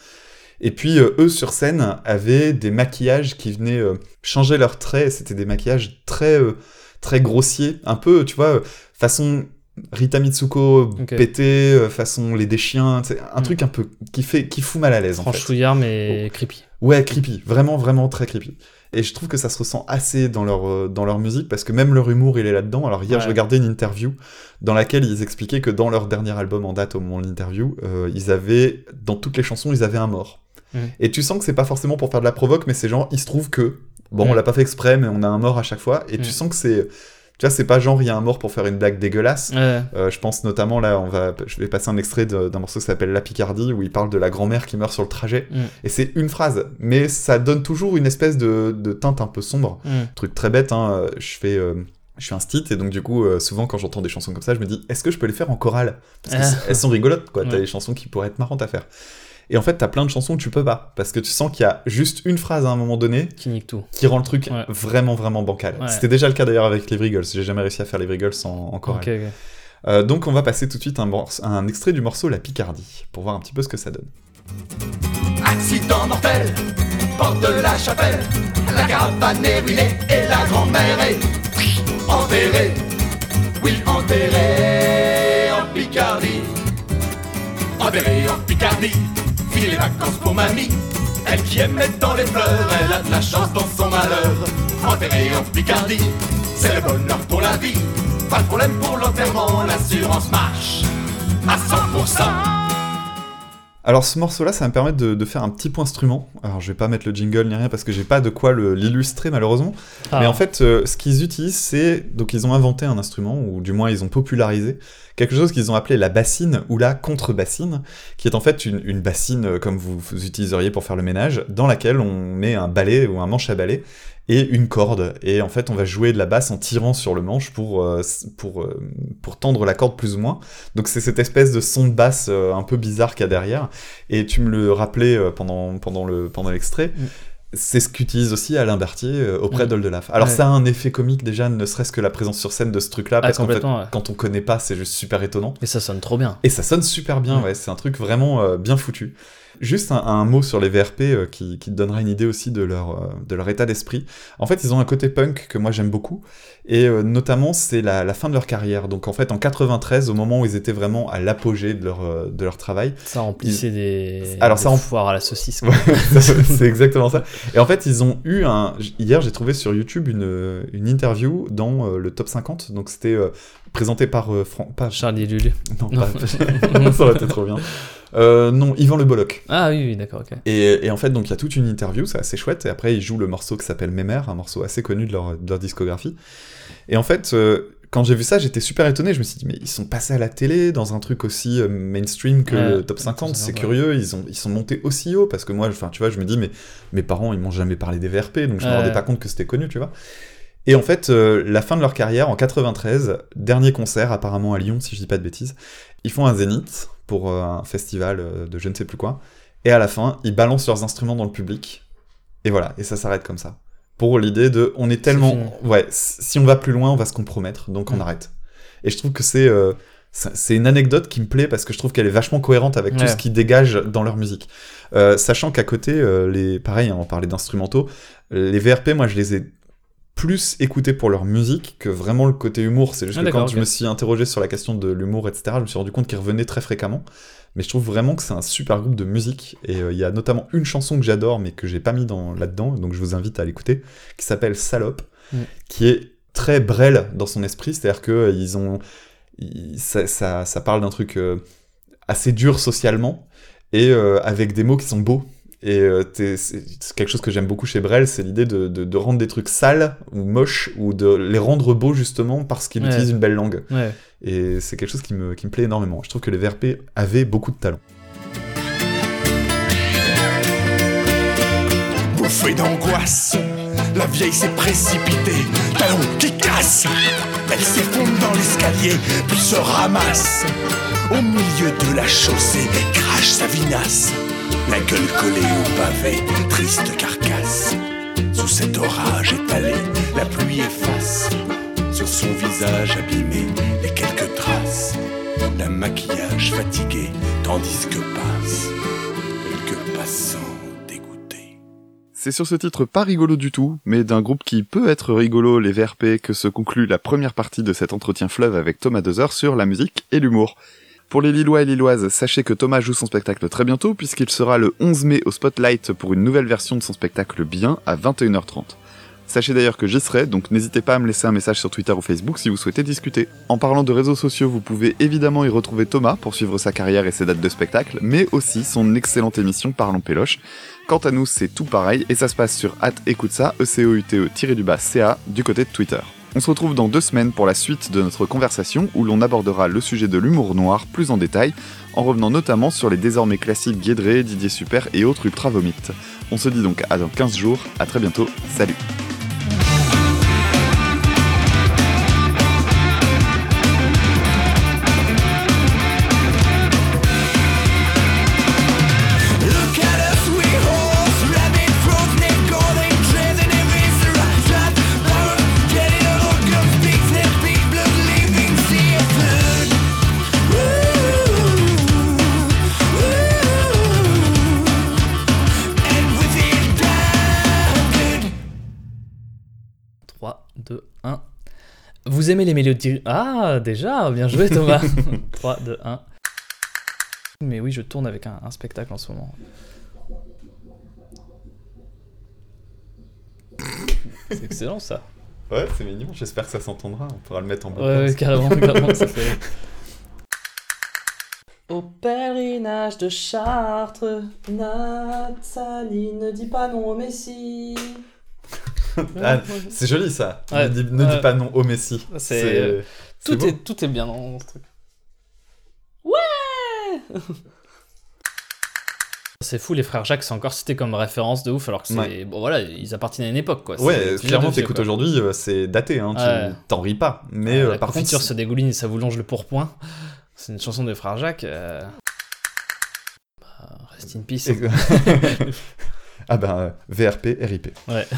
Et puis euh, eux sur scène avaient des maquillages qui venaient euh, changer leurs traits. C'était des maquillages très euh, très grossiers, un peu tu vois façon Rita Mitsuko pété, euh, façon les des chiens, un Mm. truc un peu qui fait qui fout mal à l'aise en fait. franchouillard mais creepy Ouais, creepy, vraiment, vraiment très creepy. Et je trouve que ça se ressent assez dans leur, euh, dans leur musique, parce que même leur humour, il est là-dedans. Alors hier, Ouais. je regardais une interview dans laquelle ils expliquaient que dans leur dernier album en date au moment de l'interview, euh, ils avaient, dans toutes les chansons, ils avaient un mort. Mhm. Et tu sens que c'est pas forcément pour faire de la provoque, mais c'est genre, il se trouve que, bon, on Mhm. l'a pas fait exprès, mais on a un mort à chaque fois. Et tu sens que c'est, tu vois, c'est pas genre, il y a un mort pour faire une blague dégueulasse. Ouais. Euh, je pense notamment là, on va, je vais passer un extrait d'un morceau qui s'appelle La Picardie où il parle de la grand-mère qui meurt sur le trajet. Mm. Et c'est une phrase, mais ça donne toujours une espèce de, de teinte un peu sombre. Mm. Truc très bête, hein, je fais. euh, je suis un stit et donc du coup euh, souvent quand j'entends des chansons comme ça je me dis est-ce que je peux les faire en chorale? Parce Ah. qu'elles sont rigolotes quoi t'as des chansons qui pourraient être marrantes à faire et en fait t'as plein de chansons où tu peux pas parce que tu sens qu'il y a juste une phrase à un moment donné qui nique tout qui rend le truc Ouais. vraiment vraiment bancal Ouais. c'était déjà le cas d'ailleurs avec les Vrigals j'ai jamais réussi à faire les Vrigals en, en chorale euh, donc on va passer tout de suite un, un extrait du morceau La Picardie, pour voir un petit peu ce que ça donne. Accident mortel, porte de la chapelle, la caravane est ruinée et la grand-mère est enterrée. Oui, enterrée en Picardie. Enterrée en Picardie, les vacances pour mamie. Elle qui mettre dans les fleurs, elle a de la chance dans son malheur. Enterrée en Picardie, c'est le bonheur pour la vie. Pas de problème pour l'enterrement, l'assurance marche à 100%. Alors ce morceau-là, ça va me permettre de, de faire un petit point instrument. Alors je vais pas mettre le jingle ni rien parce que j'ai pas de quoi l'illustrer malheureusement. Ah. Mais en fait, euh, ce qu'ils utilisent, c'est donc ils ont inventé un instrument ou du moins ils ont popularisé quelque chose qu'ils ont appelé la bassine ou la contrebassine, qui est en fait une, une bassine euh, comme vous, vous utiliseriez pour faire le ménage, dans laquelle on met un balai ou un manche à balai et une corde. Et en fait, on va jouer de la basse en tirant sur le manche pour, euh, pour, euh, pour tendre la corde plus ou moins. Donc c'est cette espèce de son de basse euh, un peu bizarre qu'il y a derrière. Et tu me le rappelais pendant, pendant le pendant l'extrait. C'est ce qu'utilise aussi Alain Berthier auprès Mm. d'Oldelaf. Alors Ouais. ça a un effet comique déjà, ne serait-ce que la présence sur scène de ce truc-là, Ah, parce qu'en fait, ouais. quand on connaît pas, c'est juste super étonnant. Et ça sonne trop bien. Et ça sonne super bien, Mm. ouais, c'est un truc vraiment euh, bien foutu. Juste un, un mot sur les VRP euh, qui, qui te donnera une idée aussi de leur, euh, de leur état d'esprit. En fait, ils ont un côté punk que moi j'aime beaucoup, et euh, notamment c'est la, la fin de leur carrière. Donc en fait, en 93, au moment où ils étaient vraiment à l'apogée de leur, de leur travail. Ça remplissait des, Alors, des ça rem- foires à la saucisse. Ouais, c'est exactement ça. Et en fait, ils ont eu un. Hier, j'ai trouvé sur YouTube une, une interview dans le top 50. Donc, c'était présenté par. euh, Fran- pas... Charlie Lulu. Non, Non. pas- ça aurait été trop bien. Euh, non, Yvan Le Bolloc. Ah oui, oui, d'accord, ok. Et, et en fait, donc il y a toute une interview, c'est assez chouette. Et après, ils jouent le morceau qui s'appelle Mémère, un morceau assez connu de leur, de leur discographie. Et en fait, euh, quand j'ai vu ça, j'étais super étonné. Je me suis dit, mais ils sont passés à la télé dans un truc aussi euh, mainstream que Ouais, le top 50, c'est ouais. curieux. Ils, ont, ils sont montés aussi haut parce que moi, enfin, tu vois, je me dis, mais mes parents, ils m'ont jamais parlé des VRP, donc je me Ouais. rendais pas compte que c'était connu, tu vois. Et en fait, euh, la fin de leur carrière, en 93, dernier concert apparemment à Lyon, si je dis pas de bêtises, ils font un zénith pour euh, un festival euh, de je ne sais plus quoi. Et à la fin, ils balancent leurs instruments dans le public. Et voilà, et ça s'arrête comme ça. Pour l'idée de, on est tellement, ouais, si on va plus loin, on va se compromettre, donc on Mm. arrête. Et je trouve que c'est, euh, c'est une anecdote qui me plaît parce que je trouve qu'elle est vachement cohérente avec tout ce qu'ils dégagent dans leur musique. Euh, sachant qu'à côté, euh, les, pareil, hein, on parlait d'instrumentaux, les VRP, moi, je les ai plus écoutés pour leur musique que vraiment le côté humour. C'est juste Ah, que quand je me suis interrogé sur la question de l'humour, etc., je me suis rendu compte qu'ils revenaient très fréquemment. Mais je trouve vraiment que c'est un super groupe de musique. Et euh, il y a notamment une chanson que j'adore, mais que j'ai pas mis dans, là-dedans, donc je vous invite à l'écouter, qui s'appelle Salope, Mm. qui est très Brel dans son esprit. C'est-à-dire que ils ont. ils- ça, ça, ça parle d'un truc euh, assez dur socialement, et euh, avec des mots qui sont beaux. Et euh, t'es- c'est c'est quelque chose que j'aime beaucoup chez Brel, c'est l'idée de, de- de rendre des trucs sales ou moches, ou de les rendre beaux justement parce qu'il Ouais. utilise une belle langue. Ouais. Et c'est quelque chose qui me, qui me plaît énormément. Je trouve que les VRP avaient beaucoup de talent. Bouffée d'angoisse, la vieille s'est précipitée, talon qui casse. Elle s'effondre dans l'escalier, puis se ramasse. Au milieu de la chaussée, crache sa vinasse. La gueule collée au pavé, triste carcasse. Sous cet orage étalé, la pluie efface. Sur son visage abîmé, les quelques traces d'un maquillage fatigué, tandis que passent quelques passants. C'est sur ce titre pas rigolo du tout, mais d'un groupe qui peut être rigolo, les VRP, que se conclut la première partie de cet entretien fleuve avec Thomas Dozer sur la musique et l'humour. Pour les Lillois et Lilloises, sachez que Thomas joue son spectacle très bientôt, puisqu'il sera le 11 mai au Spotlight pour une nouvelle version de son spectacle Bien à 21h30. Sachez d'ailleurs que j'y serai, donc n'hésitez pas à me laisser un message sur Twitter ou Facebook si vous souhaitez discuter. En parlant de réseaux sociaux, vous pouvez évidemment y retrouver Thomas pour suivre sa carrière et ses dates de spectacle, mais aussi son excellente émission Parlons Péloche. Quant à nous, c'est tout pareil et ça se passe sur écoute ça, e c o u t e du bas ca du côté de Twitter. On se retrouve dans deux semaines pour la suite de notre conversation où l'on abordera le sujet de l'humour noir plus en détail, en revenant notamment sur les désormais classiques Guédré, Didier Super et autres ultra vomites. On se dit donc à dans 15 jours, à très bientôt, salut Vous aimez les mélodies Ah, déjà, bien joué Thomas 3, 2, 1. Mais oui, je tourne avec un, un spectacle en ce moment. C'est excellent ça. Ouais, c'est mignon, j'espère que ça s'entendra, on pourra le mettre en boucle. Ouais, ouais, carrément, carrément, ça fait. Au pèlerinage de Chartres, Nathalie ne dit pas non au Messie. Ah, c'est joli ça. Ouais. Ne, dis, ne dis Ouais. pas non au Messi. C'est c'est tout est tout est bien dans ce truc. Ouais. C'est fou, les frères Jacques, c'est encore cité comme référence de ouf, alors que c'est. Ouais. Bon voilà, ils appartiennent à une époque quoi. Ouais, vieux clairement, t'écoutes aujourd'hui, euh, c'est daté, hein, tu Ouais. t'en ris pas. Mais Ouais, euh, la par contre, confiture se dégouline et ça vous longe le pourpoint. C'est une chanson des frères Jacques. euh, bah, rest in peace. ah ben, euh, VRP, RIP. Ouais.